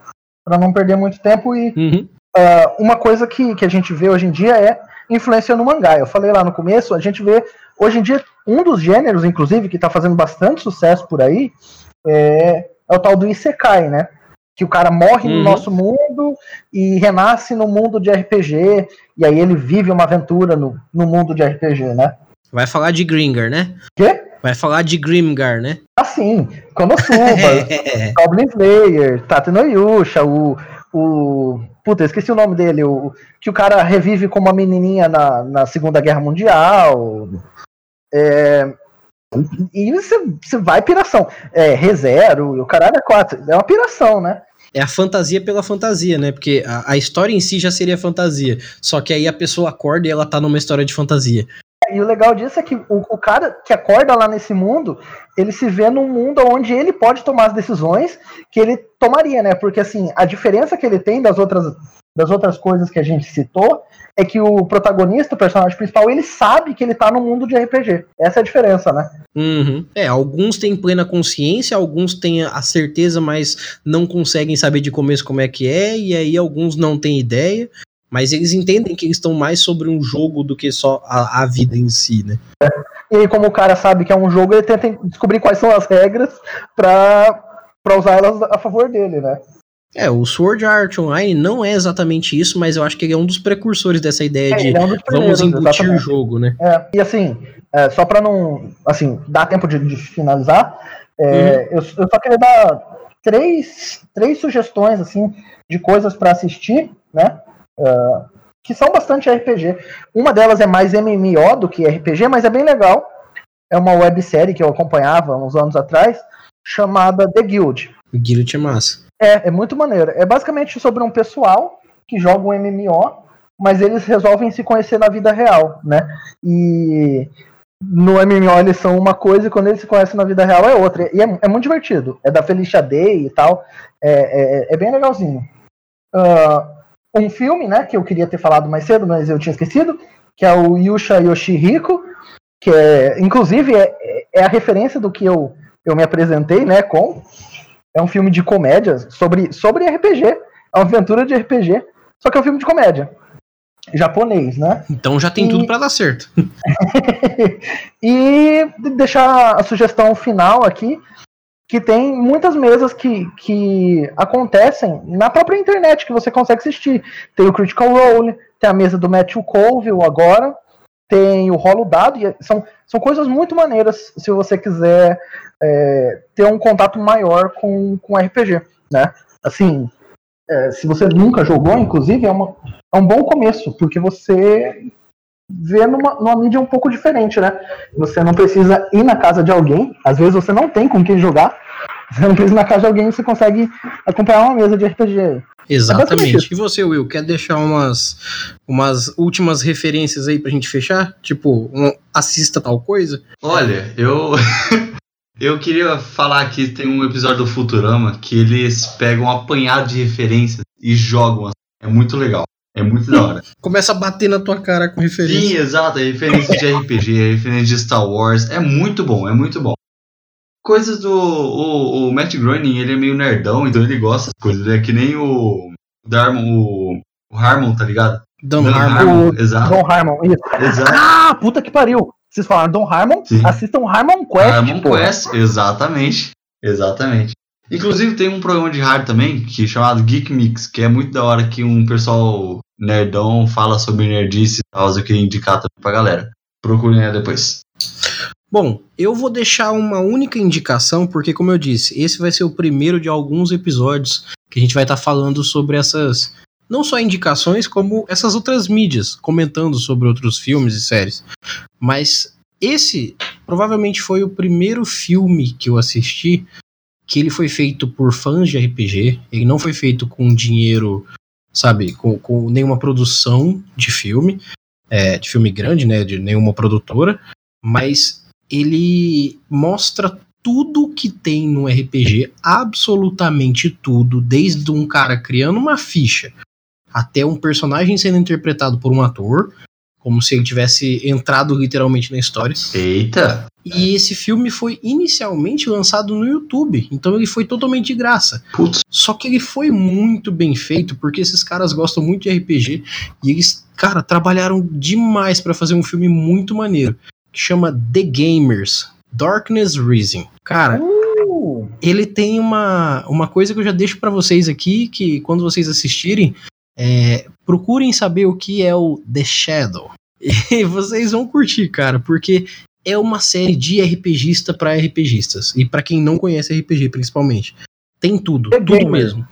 para não perder muito tempo. E Uhum. ah, uma coisa que, que a gente vê hoje em dia é influência no mangá. Eu falei lá no começo, a gente vê, hoje em dia, um dos gêneros, inclusive, que tá fazendo bastante sucesso por aí, é, é o tal do Isekai, né? Que o cara morre no Uhum. nosso mundo e renasce no mundo de RPG, e aí ele vive uma aventura no, no mundo de RPG, né? Vai falar de Gringar, né? Quê? Vai falar de Grimgar, né? Assim, Konosuba, É, *laughs* Goblin Slayer, Tate no Yusha, o, o. Puta, esqueci o nome dele. O, que o cara revive como uma menininha na, na Segunda Guerra Mundial. É, e você, você vai piração. É, ReZero, o caralho é 4. É uma piração, né? é a fantasia pela fantasia, né? Porque a, a história em si já seria fantasia. Só que aí a pessoa acorda e ela tá numa história de fantasia. E o legal disso é que o, o cara que acorda lá nesse mundo, ele se vê num mundo onde ele pode tomar as decisões que ele tomaria, né? Porque assim, a diferença que ele tem das outras, das outras coisas que a gente citou é que o protagonista, o personagem principal, ele sabe que ele tá no mundo de RPG. Essa é a diferença, né? Uhum. É, alguns têm plena consciência, alguns têm a certeza, mas não conseguem saber de começo como é que é, e aí alguns não têm ideia, mas eles entendem que eles estão mais sobre um jogo do que só a, a vida em si, né? E aí, como o cara sabe que é um jogo, ele tenta descobrir quais são as regras pra, pra usar elas a favor dele, né? É, o Sword Art Online não é exatamente isso, mas eu acho que ele é um dos precursores dessa ideia É, de é um vamos embutir o jogo, né? É, e assim, é, só pra não. Assim, dar tempo de, de finalizar, é, eu, eu só queria dar três, três sugestões, assim, de coisas pra assistir, né? É, que são bastante RPG. Uma delas é mais MMO do que RPG, mas é bem legal. É uma websérie que eu acompanhava uns anos atrás, chamada The Guild. Guild é massa. É, é muito maneiro. É basicamente sobre um pessoal que joga um MMO, mas eles resolvem se conhecer na vida real, né? E no MMO eles são uma coisa e quando eles se conhecem na vida real é outra. E é, é muito divertido. É da Felicia Day e tal. É, é, é bem legalzinho. Ah, um filme, né, que eu queria ter falado mais cedo, mas eu tinha esquecido, que é o Yusha Yoshihiko, que é, inclusive, é, é a referência do que eu, eu me apresentei, né, com é um filme de comédia sobre, sobre RPG. É uma aventura de RPG, só que é um filme de comédia. Japonês, né? Então já tem E- tudo pra dar certo. *laughs* e deixar a sugestão final aqui, que tem muitas mesas que, que acontecem na própria internet, que você consegue assistir. Tem o Critical Role, tem a mesa do Matthew Colville agora, tem o Rolo Dado, e são, são coisas muito maneiras se você quiser é, ter um contato maior com, com RPG, né? Assim, é, se você nunca jogou, inclusive, é, uma, é um bom começo, porque você vê numa, numa mídia um pouco diferente, né? Você não precisa ir na casa de alguém, às vezes você não tem com quem jogar, você não precisa ir na casa de alguém, você consegue acompanhar uma mesa de RPG aí. Exatamente. basicamente E você, Will, quer deixar umas, umas últimas referências aí pra gente fechar? Tipo, um, assista tal coisa? Olha, eu. *laughs* eu queria falar que tem um episódio do Futurama que eles pegam um apanhado de referências e jogam. assim. É muito legal. É muito da hora. *laughs* Começa a bater na tua cara com referência. Sim, exato. É referência de RPG, é referência de Star Wars. É muito bom, é muito bom. Coisas do. O, o Matt Groening, ele é meio nerdão, então ele gosta das coisas. Ele é que nem o. Darmon, o. O Harmon, tá ligado? Dan Dan Harmon. Harmon, O exato. Don Harmon, isso. Exato. Ah, puta que pariu! Vocês falaram Don Harmon? Sim. Assistam Harmon Quest. Harmon pô. Quest, exatamente. Exatamente. Inclusive tem um programa de rádio também, que é chamado Geek Mix, que é muito da hora que um pessoal nerdão fala sobre nerdice e tal, eu queria indicar também pra galera. Procurem aí depois. Bom, eu vou deixar uma única indicação, porque, como eu disse, esse vai ser o primeiro de alguns episódios que a gente vai estar falando sobre essas. Não só indicações, como essas outras mídias, comentando sobre outros filmes e séries. Mas esse provavelmente foi o primeiro filme que eu assisti que ele foi feito por fãs de RPG. Ele não foi feito com dinheiro, sabe, com, com nenhuma produção de filme, é, de filme grande, né, de nenhuma produtora, mas ele mostra tudo que tem no RPG, absolutamente tudo, desde um cara criando uma ficha até um personagem sendo interpretado por um ator, como se ele tivesse entrado literalmente na história. Eita! E esse filme foi inicialmente lançado no YouTube, então ele foi totalmente de graça. Putz, Só que ele foi muito bem feito, porque esses caras gostam muito de RPG e eles, cara, trabalharam demais pra fazer um filme muito maneiro, que chama The Gamers, Darkness Rising. Cara, Uh, ele tem uma, uma coisa que eu já deixo pra vocês aqui, que quando vocês assistirem, é, procurem saber o que é o The Shadow. *laughs* E vocês vão curtir, cara, porque é uma série de RPGista pra RPGistas. E pra quem não conhece RPG, principalmente. Tem tudo, The tudo Gamers. mesmo.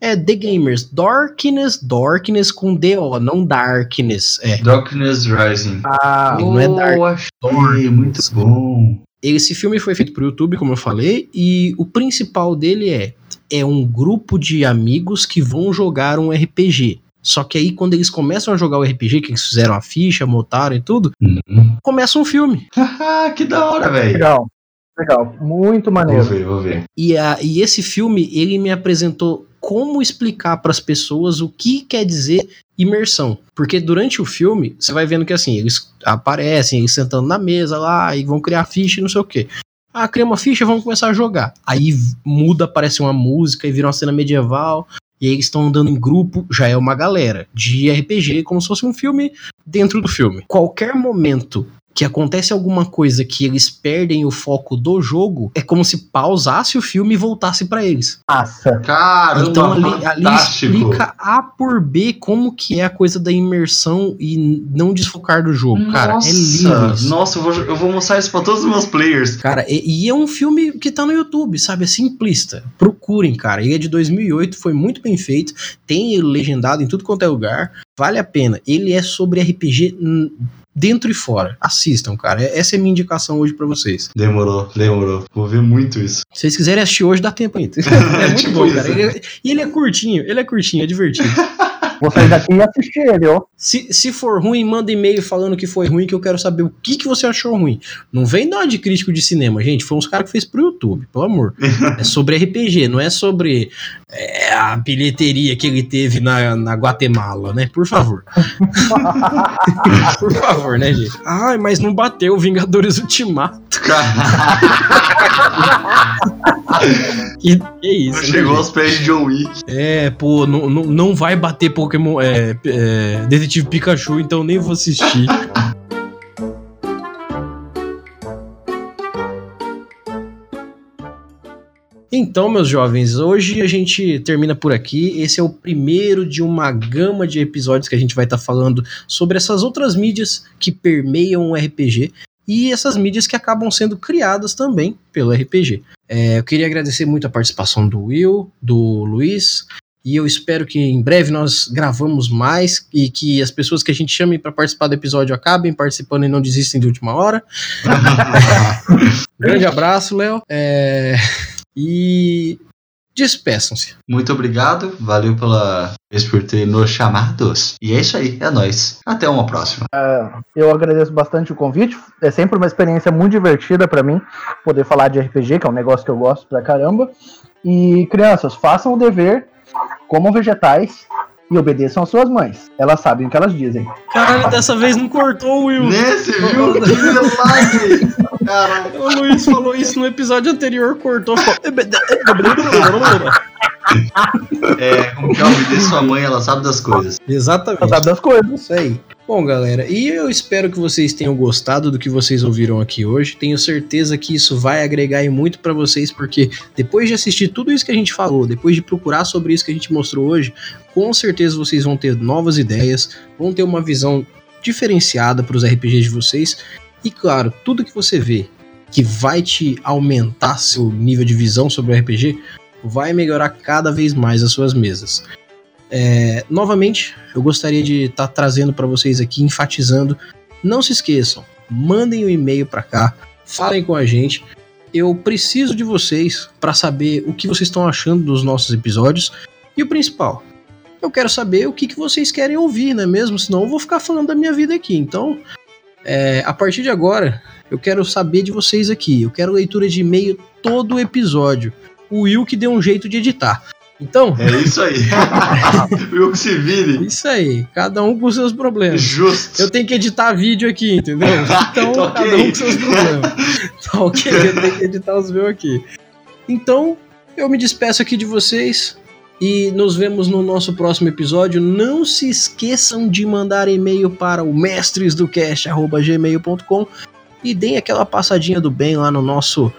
É The Gamers, Darkness, Darkness com D-O, não Darkness. É. Darkness Rising. ah, Não é Dark, achei, muito bom. Esse filme foi feito pro YouTube, como eu falei, e o principal dele é é um grupo de amigos que vão jogar um RPG. Só que aí quando eles começam a jogar o RPG, que eles fizeram a ficha, montaram e tudo, Uhum. começa um filme. Que da hora, velho. legal. Legal. Muito Vou maneiro. ver, vou ver. E, a, e esse filme, ele me apresentou como explicar para as pessoas o que quer dizer imersão. Porque durante o filme, você vai vendo que assim, eles aparecem, eles sentando na mesa lá, e vão criar ficha e não sei o quê. Ah, uma ficha, vamos começar a jogar. Aí muda, aparece uma música e vira uma cena medieval. E aí eles estão andando em grupo, já é uma galera de RPG, como se fosse um filme dentro do filme. Qualquer momento que acontece alguma coisa que eles perdem o foco do jogo, é como se pausasse o filme e voltasse pra eles. Massa. Caramba, então ali, ali explica A por B como que é a coisa da imersão e não desfocar do jogo. Cara, é lindo isso. Nossa, eu vou, eu vou mostrar isso pra todos os meus players. Cara, e, e é um filme que tá no YouTube, sabe? É simplista. Procurem, cara. Ele é de 2008, foi muito bem feito. Tem ele legendado em tudo quanto é lugar. Vale a pena. Ele é sobre RPG dentro e fora. Assistam, cara. Essa é a minha indicação hoje pra vocês. Demorou, demorou. Vou ver muito isso. Se vocês quiserem assistir hoje, dá tempo ainda. *laughs* É muito Tipo bom, cara. Ele é- E ele é curtinho, ele é curtinho, é divertido. *laughs* Vou sair daqui e assistir ele, ó. Se, se for ruim, manda e-mail falando que foi ruim, que eu quero saber o que, que você achou ruim. Não vem dar de crítico de cinema, gente. Foi uns caras que fez pro YouTube, pelo amor. é sobre RPG, não é sobre é, a bilheteria que ele teve na, na Guatemala, né? Por favor. *laughs* Por favor, né, gente? Ai, mas não bateu Vingadores Ultimato. *laughs* que, que isso? Não né, chegou gente? aos pés de John Wick. É, pô, não, não, não vai bater Pokémon. É, é, Detetive Pikachu, então nem vou assistir. Então, meus jovens, hoje a gente termina por aqui. Esse é o primeiro de uma gama de episódios que a gente vai estar falando sobre essas outras mídias que permeiam o RPG e essas mídias que acabam sendo criadas também pelo RPG. É, eu queria agradecer muito a participação do Will, do Luiz, e eu espero que em breve nós gravamos mais e que as pessoas que a gente chame para participar do episódio acabem participando e não desistem de última hora. *laughs* Grande abraço, Léo. É, E despeçam-se. Muito obrigado, valeu pela vez por ter nos chamados. E é isso aí, é nóis. Até uma próxima. Eu agradeço bastante o convite. É sempre uma experiência muito divertida pra mim poder falar de RPG, que é um negócio que eu gosto pra caramba. E crianças, façam o dever, comam vegetais e obedeçam às suas mães. Elas sabem o que elas dizem. Caralho, dessa vez não cortou, Will. Nesse, viu? Que milagre! Caralho. O Luiz falou isso no episódio anterior, cortou. falou- *laughs* É, como que é o nome de sua mãe, ela sabe das coisas. Exatamente. Ela sabe das coisas. Isso aí. Bom, galera, e eu espero que vocês tenham gostado do que vocês ouviram aqui hoje. Tenho certeza que isso vai agregar e muito pra vocês, porque depois de assistir tudo isso que a gente falou, depois de procurar sobre isso que a gente mostrou hoje, com certeza vocês vão ter novas ideias, vão ter uma visão diferenciada para os RPGs de vocês. E claro, tudo que você vê que vai te aumentar seu nível de visão sobre o RPG vai melhorar cada vez mais as suas mesas. É, novamente, eu gostaria de estar trazendo para vocês aqui, enfatizando, não se esqueçam, mandem um e-mail para cá, falem com a gente. Eu preciso de vocês para saber o que vocês estão achando dos nossos episódios e o principal, eu quero saber o que, que vocês querem ouvir, não é mesmo? Senão eu vou ficar falando da minha vida aqui. Então, é, a partir de agora, eu quero saber de vocês aqui. Eu quero leitura de e-mail todo o episódio. O Will que deu um jeito de editar. Então, É isso aí. *laughs* Viu que se vire. isso aí, cada um com seus problemas. Justo. Eu tenho que editar vídeo aqui, entendeu? *laughs* Então, Tá cada um com seus problemas. *laughs* Tá ok, eu tenho que editar os meus aqui. Então, eu me despeço aqui de vocês e nos vemos no nosso próximo episódio. Não se esqueçam de mandar e-mail para o mestresdocast.gmail.com e deem aquela passadinha do bem lá no nosso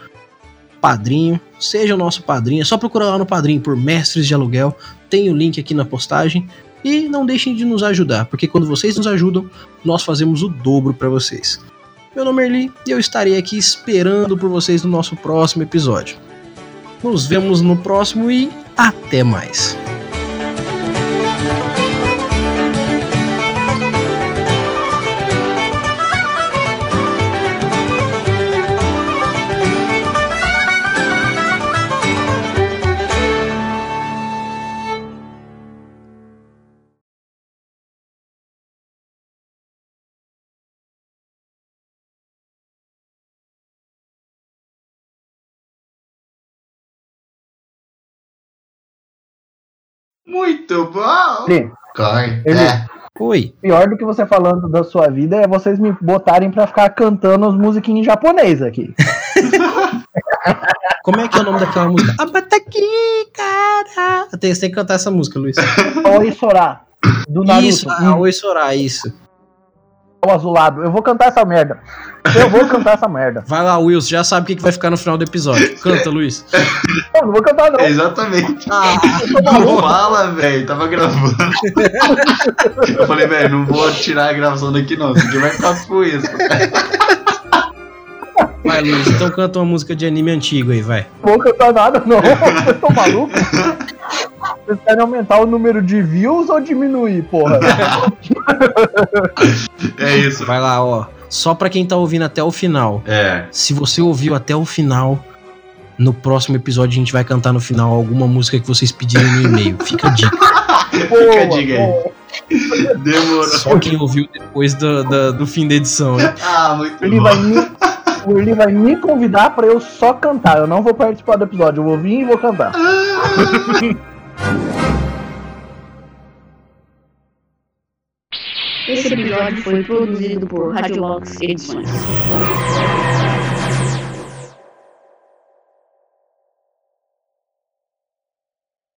padrinho. Seja o nosso padrinho, é só procurar lá no padrinho por Mestres de Aluguel. Tem o link aqui na postagem. E não deixem de nos ajudar, porque quando vocês nos ajudam, nós fazemos o dobro para vocês. Meu nome é Erli e eu estarei aqui esperando por vocês no nosso próximo episódio. Nos vemos no próximo e até mais. Muito bom. Sim. Corre. Ele- É. Oi. Pior do que você falando da sua vida é vocês me botarem pra ficar cantando as musiquinhas em japonês aqui. *laughs* Como é que é o nome daquela música? *laughs* Abataki, cara. Você tem que cantar essa música, Luiz. *laughs* Oi Sora, do Naruto. Isso, ah, Oi Sorá, isso. O azulado. Eu vou cantar essa merda. Eu vou cantar essa merda. Vai lá, Will, você já sabe o que que vai ficar no final do episódio. Canta, Luiz. Não, não vou cantar não. É exatamente. Ah, Não fala, velho. Tava gravando. Eu falei, velho, não vou tirar a gravação daqui não. Isso aqui vai ficar fluido. Vai, Luiz, então canta uma música de anime antigo aí, vai. Não vou cantar nada, não. *laughs* Vocês estão malucos? Vocês querem aumentar o número de views ou diminuir, porra? *laughs* É isso. Vai lá, ó. Só pra quem tá ouvindo até o final. É. Se você ouviu até o final, no próximo episódio a gente vai cantar no final alguma música que vocês pedirem no e-mail. Fica a dica. *laughs* Fica a dica aí. boa. Demorou. Só quem ouviu depois do, do, do fim da edição, hein? Ah, muito Ele bom. vai o Eli vai me convidar para eu só cantar. Eu não vou participar do episódio, eu vou vir e vou cantar. *laughs* Esse episódio foi produzido por Radiolox Edições.